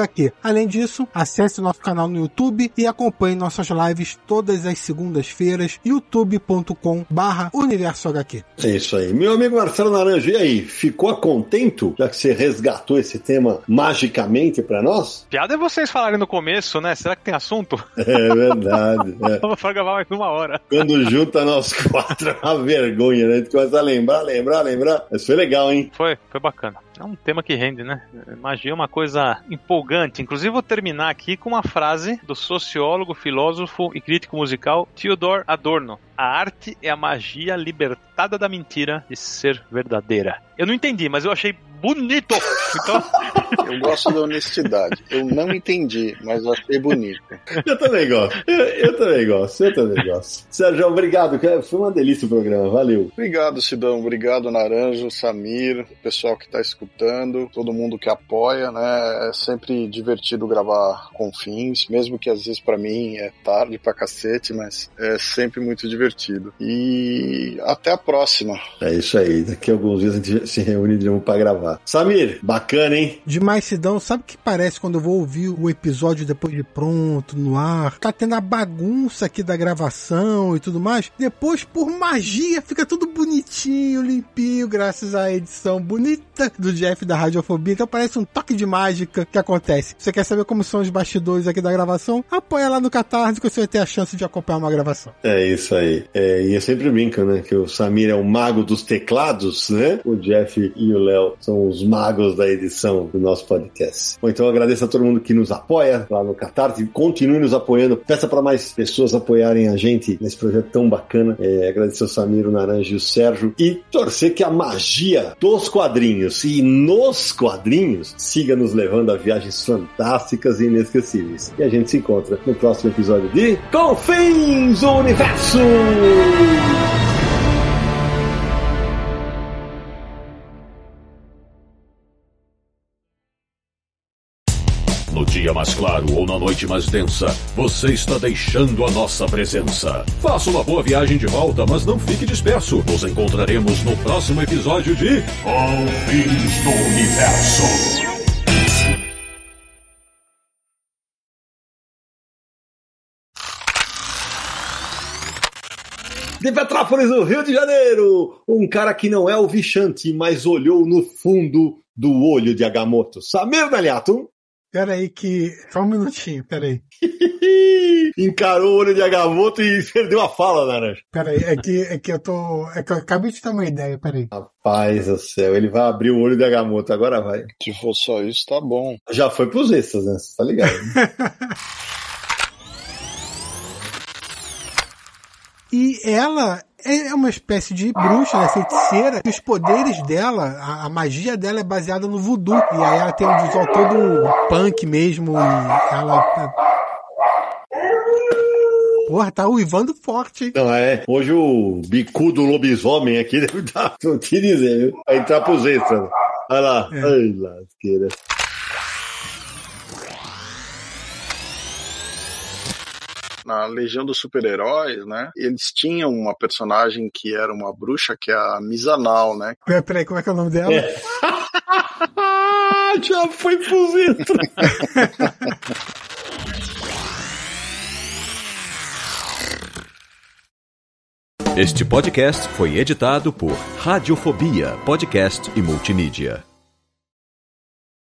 Além disso, acesse nosso canal no YouTube e acompanhe nossas lives todas as segundas-feiras, youtube.com barra Universo HQ. É isso aí. Meu amigo Marcelo Naranjo, e aí? Ficou contento, já que você resgatou esse tema magicamente para nós? Piada é vocês falarem no começo, né? Será que tem assunto? É verdade. É. Vamos gravar mais uma hora. Quando junta nós quatro, é uma vergonha, né? A gente começa a lembrar, lembrar, lembrar. Mas foi legal, hein? Foi, foi bacana. É um tema que rende, né? Magia é uma coisa empolgante. Inclusive, vou terminar aqui com uma frase do sociólogo, filósofo e crítico musical Theodor Adorno. A arte é a magia libertada da mentira de ser verdadeira. Eu não entendi, mas eu achei bonito. Então, Eu gosto da honestidade. Eu não entendi, mas eu achei bonito. Eu também gosto. Eu, eu também gosto. Eu também gosto. Sérgio, obrigado. Foi uma delícia o programa. Valeu. Obrigado, Sidão. Obrigado, Naranjo, Samir, o pessoal que está escutando, todo mundo que apoia, né? É sempre divertido gravar com fins, mesmo que às vezes para mim é tarde pra cacete, mas é sempre muito divertido. E até a próxima. É isso aí. Daqui a alguns dias a gente se reúne de novo pra gravar. Samir, bacana, hein? Demais, Sidão, sabe o que parece quando eu vou ouvir o episódio depois de pronto, no ar? Tá tendo a bagunça aqui da gravação e tudo mais. Depois, por magia, fica tudo bonitinho, limpinho, graças à edição bonita do Jeff da Radiofobia. Então parece um toque de mágica que acontece. Você quer saber como são os bastidores aqui da gravação? Apoia lá no Catarse que você vai ter a chance de acompanhar uma gravação. É isso aí. É, e eu sempre brinco, né? Que o Samir é o mago dos teclados, né? O Jeff e o Léo são os magos da edição do nosso podcast. Bom, então agradeço a todo mundo que nos apoia lá no Catarse. Continue nos apoiando. Peça para mais pessoas apoiarem a gente nesse projeto tão bacana. É, agradecer ao Samir, o Naranja e o Sérgio. E torcer que a magia dos quadrinhos e nos quadrinhos siga nos levando a viagens fantásticas e inesquecíveis. E a gente se encontra no próximo episódio de Confins do Universo! Mais claro ou na noite mais densa, você está deixando a nossa presença. Faça uma boa viagem de volta, mas não fique disperso. Nos encontraremos no próximo episódio de Confins do Universo. De Petrópolis, no Rio de Janeiro, um cara que não é o Vichante, mas olhou no fundo do olho de Agamotto. Samir Daliato Pera aí que... Só um minutinho, pera aí. Encarou o olho de agavoto e perdeu a fala, Naranja. Pera aí, é que, é que eu tô... É que eu acabei de ter uma ideia, pera aí. Rapaz do céu, ele vai abrir o olho de agamoto, agora vai. Se for só isso, tá bom. Já foi pros extras, né? Você tá ligado, né? E ela é uma espécie de bruxa, né, feiticeira, e os poderes dela, a, a, magia dela é baseada no voodoo. E aí ela tem um visual todo punk mesmo, e ela Porra, tá uivando forte, hein? Não, é. Hoje o bicudo lobisomem aqui deve dar. Não te dizer, viu? Vai entrar pros extras. Olha lá. É. Ai, lasqueira. Na Legião dos Super-Heróis, né? Eles tinham uma personagem que era uma bruxa, que é a Misanal, né? Peraí, peraí como é que é o nome dela? É. Já foi pros Este podcast foi editado por Radiofobia, podcast e multimídia.